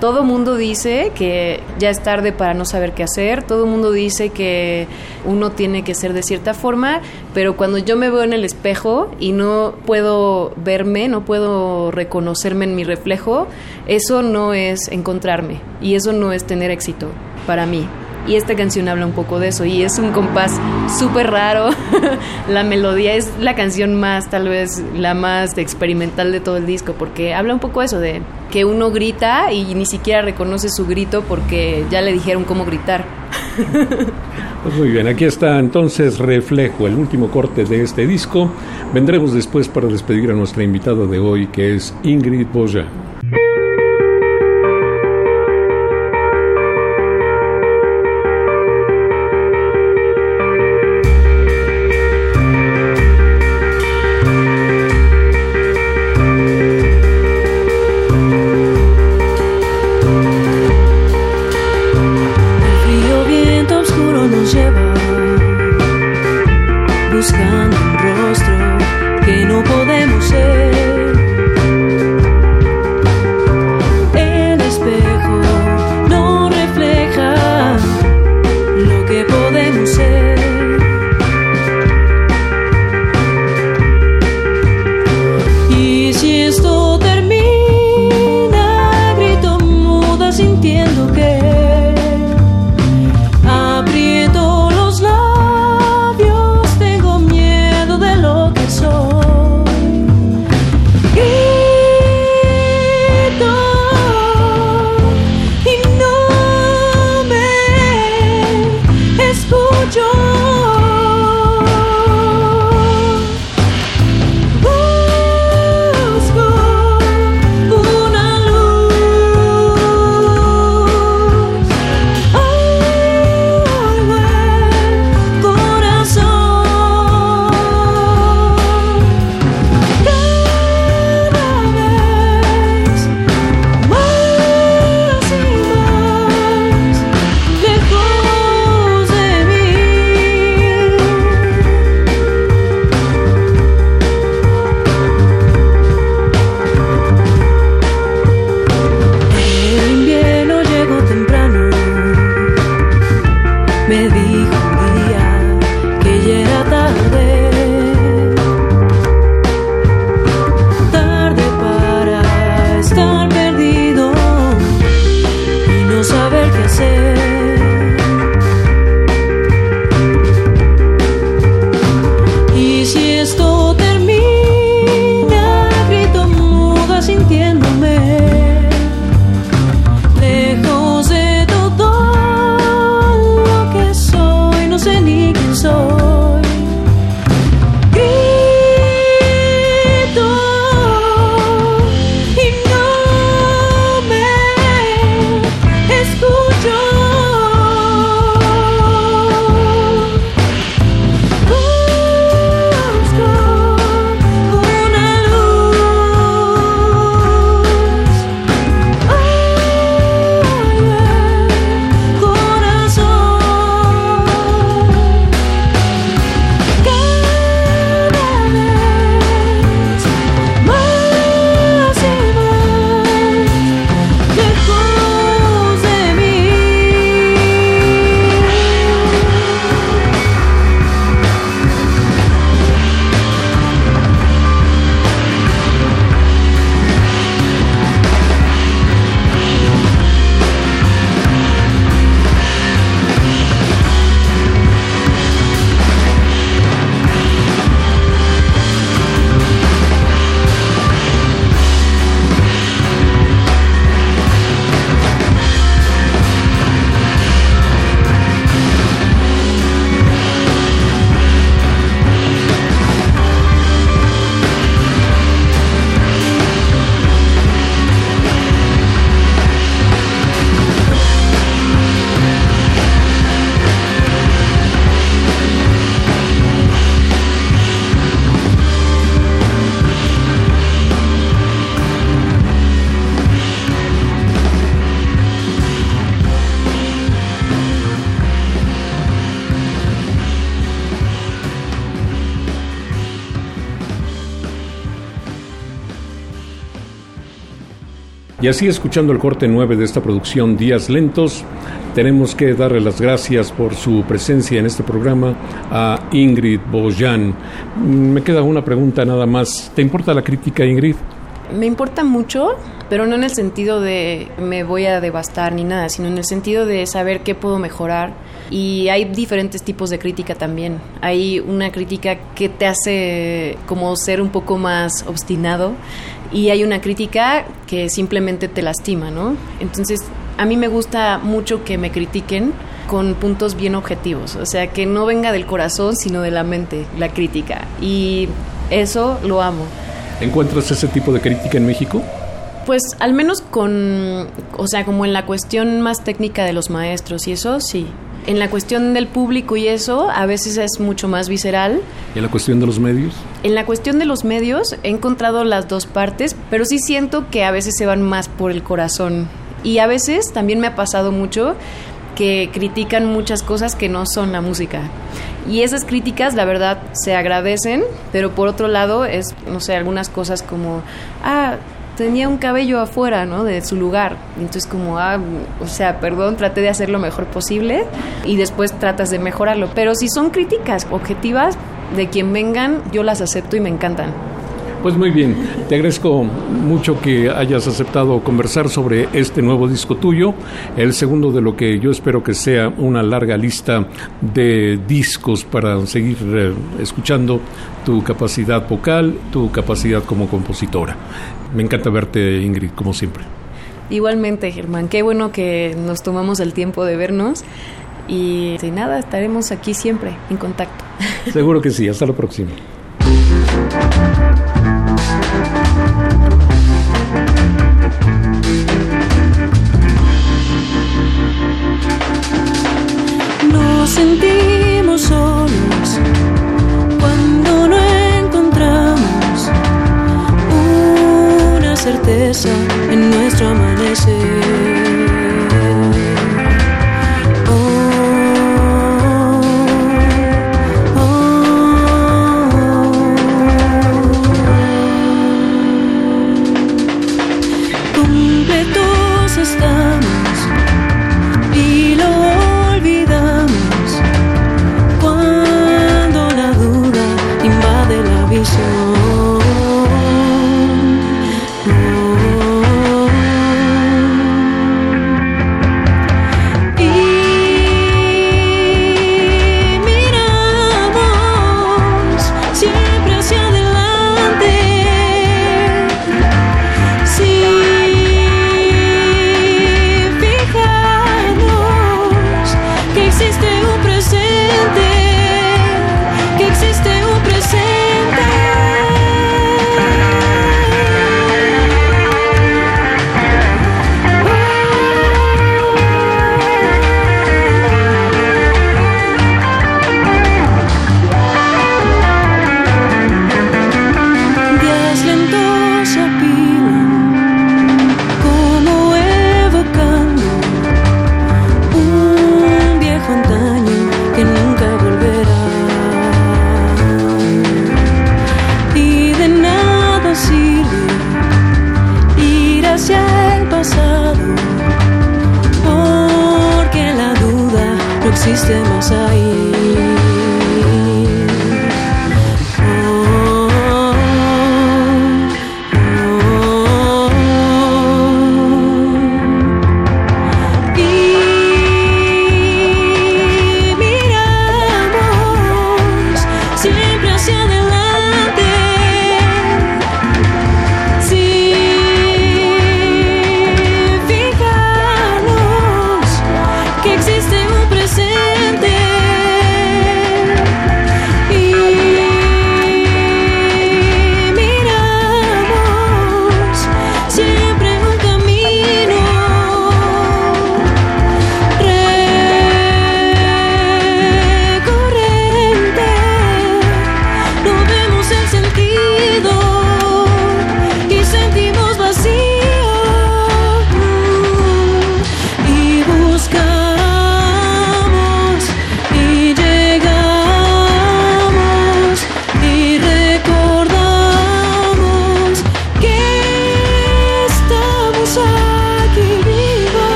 todo mundo dice que ya es tarde para no saber qué hacer, todo mundo dice que uno tiene que ser de cierta forma, pero cuando yo me veo en el espejo y no puedo verme, no puedo reconocerme en mi reflejo, eso no es encontrarme y eso no es tener éxito para mí. Y esta canción habla un poco de eso y es un compás súper raro. la melodía es la canción más, tal vez, la más experimental de todo el disco porque habla un poco eso de que uno grita y ni siquiera reconoce su grito porque ya le dijeron cómo gritar. Pues muy bien, aquí está entonces Reflejo, el último corte de este disco. Vendremos después para despedir a nuestra invitada de hoy que es Ingrid Boya. Y así, escuchando el corte 9 de esta producción Días Lentos, tenemos que darle las gracias por su presencia en este programa a Ingrid Bojan. Me queda una pregunta nada más. ¿Te importa la crítica, Ingrid? Me importa mucho, pero no en el sentido de me voy a devastar ni nada, sino en el sentido de saber qué puedo mejorar. Y hay diferentes tipos de crítica también. Hay una crítica que te hace como ser un poco más obstinado y hay una crítica que simplemente te lastima, ¿no? Entonces, a mí me gusta mucho que me critiquen con puntos bien objetivos, o sea, que no venga del corazón, sino de la mente, la crítica. Y eso lo amo. ¿Encuentras ese tipo de crítica en México? Pues al menos con, o sea, como en la cuestión más técnica de los maestros y eso, sí. En la cuestión del público y eso, a veces es mucho más visceral. ¿Y en la cuestión de los medios? En la cuestión de los medios he encontrado las dos partes, pero sí siento que a veces se van más por el corazón. Y a veces también me ha pasado mucho que critican muchas cosas que no son la música. Y esas críticas, la verdad, se agradecen, pero por otro lado es, no sé, algunas cosas como, ah, tenía un cabello afuera, ¿no? De su lugar. Entonces como, ah, o sea, perdón, traté de hacer lo mejor posible y después tratas de mejorarlo. Pero si son críticas objetivas de quien vengan, yo las acepto y me encantan. Pues muy bien, te agradezco mucho que hayas aceptado conversar sobre este nuevo disco tuyo, el segundo de lo que yo espero que sea una larga lista de discos para seguir eh, escuchando tu capacidad vocal, tu capacidad como compositora. Me encanta verte, Ingrid, como siempre. Igualmente, Germán, qué bueno que nos tomamos el tiempo de vernos y de nada, estaremos aquí siempre en contacto. Seguro que sí, hasta la próxima. Nos sentimos solos cuando no encontramos una certeza en nuestro amanecer.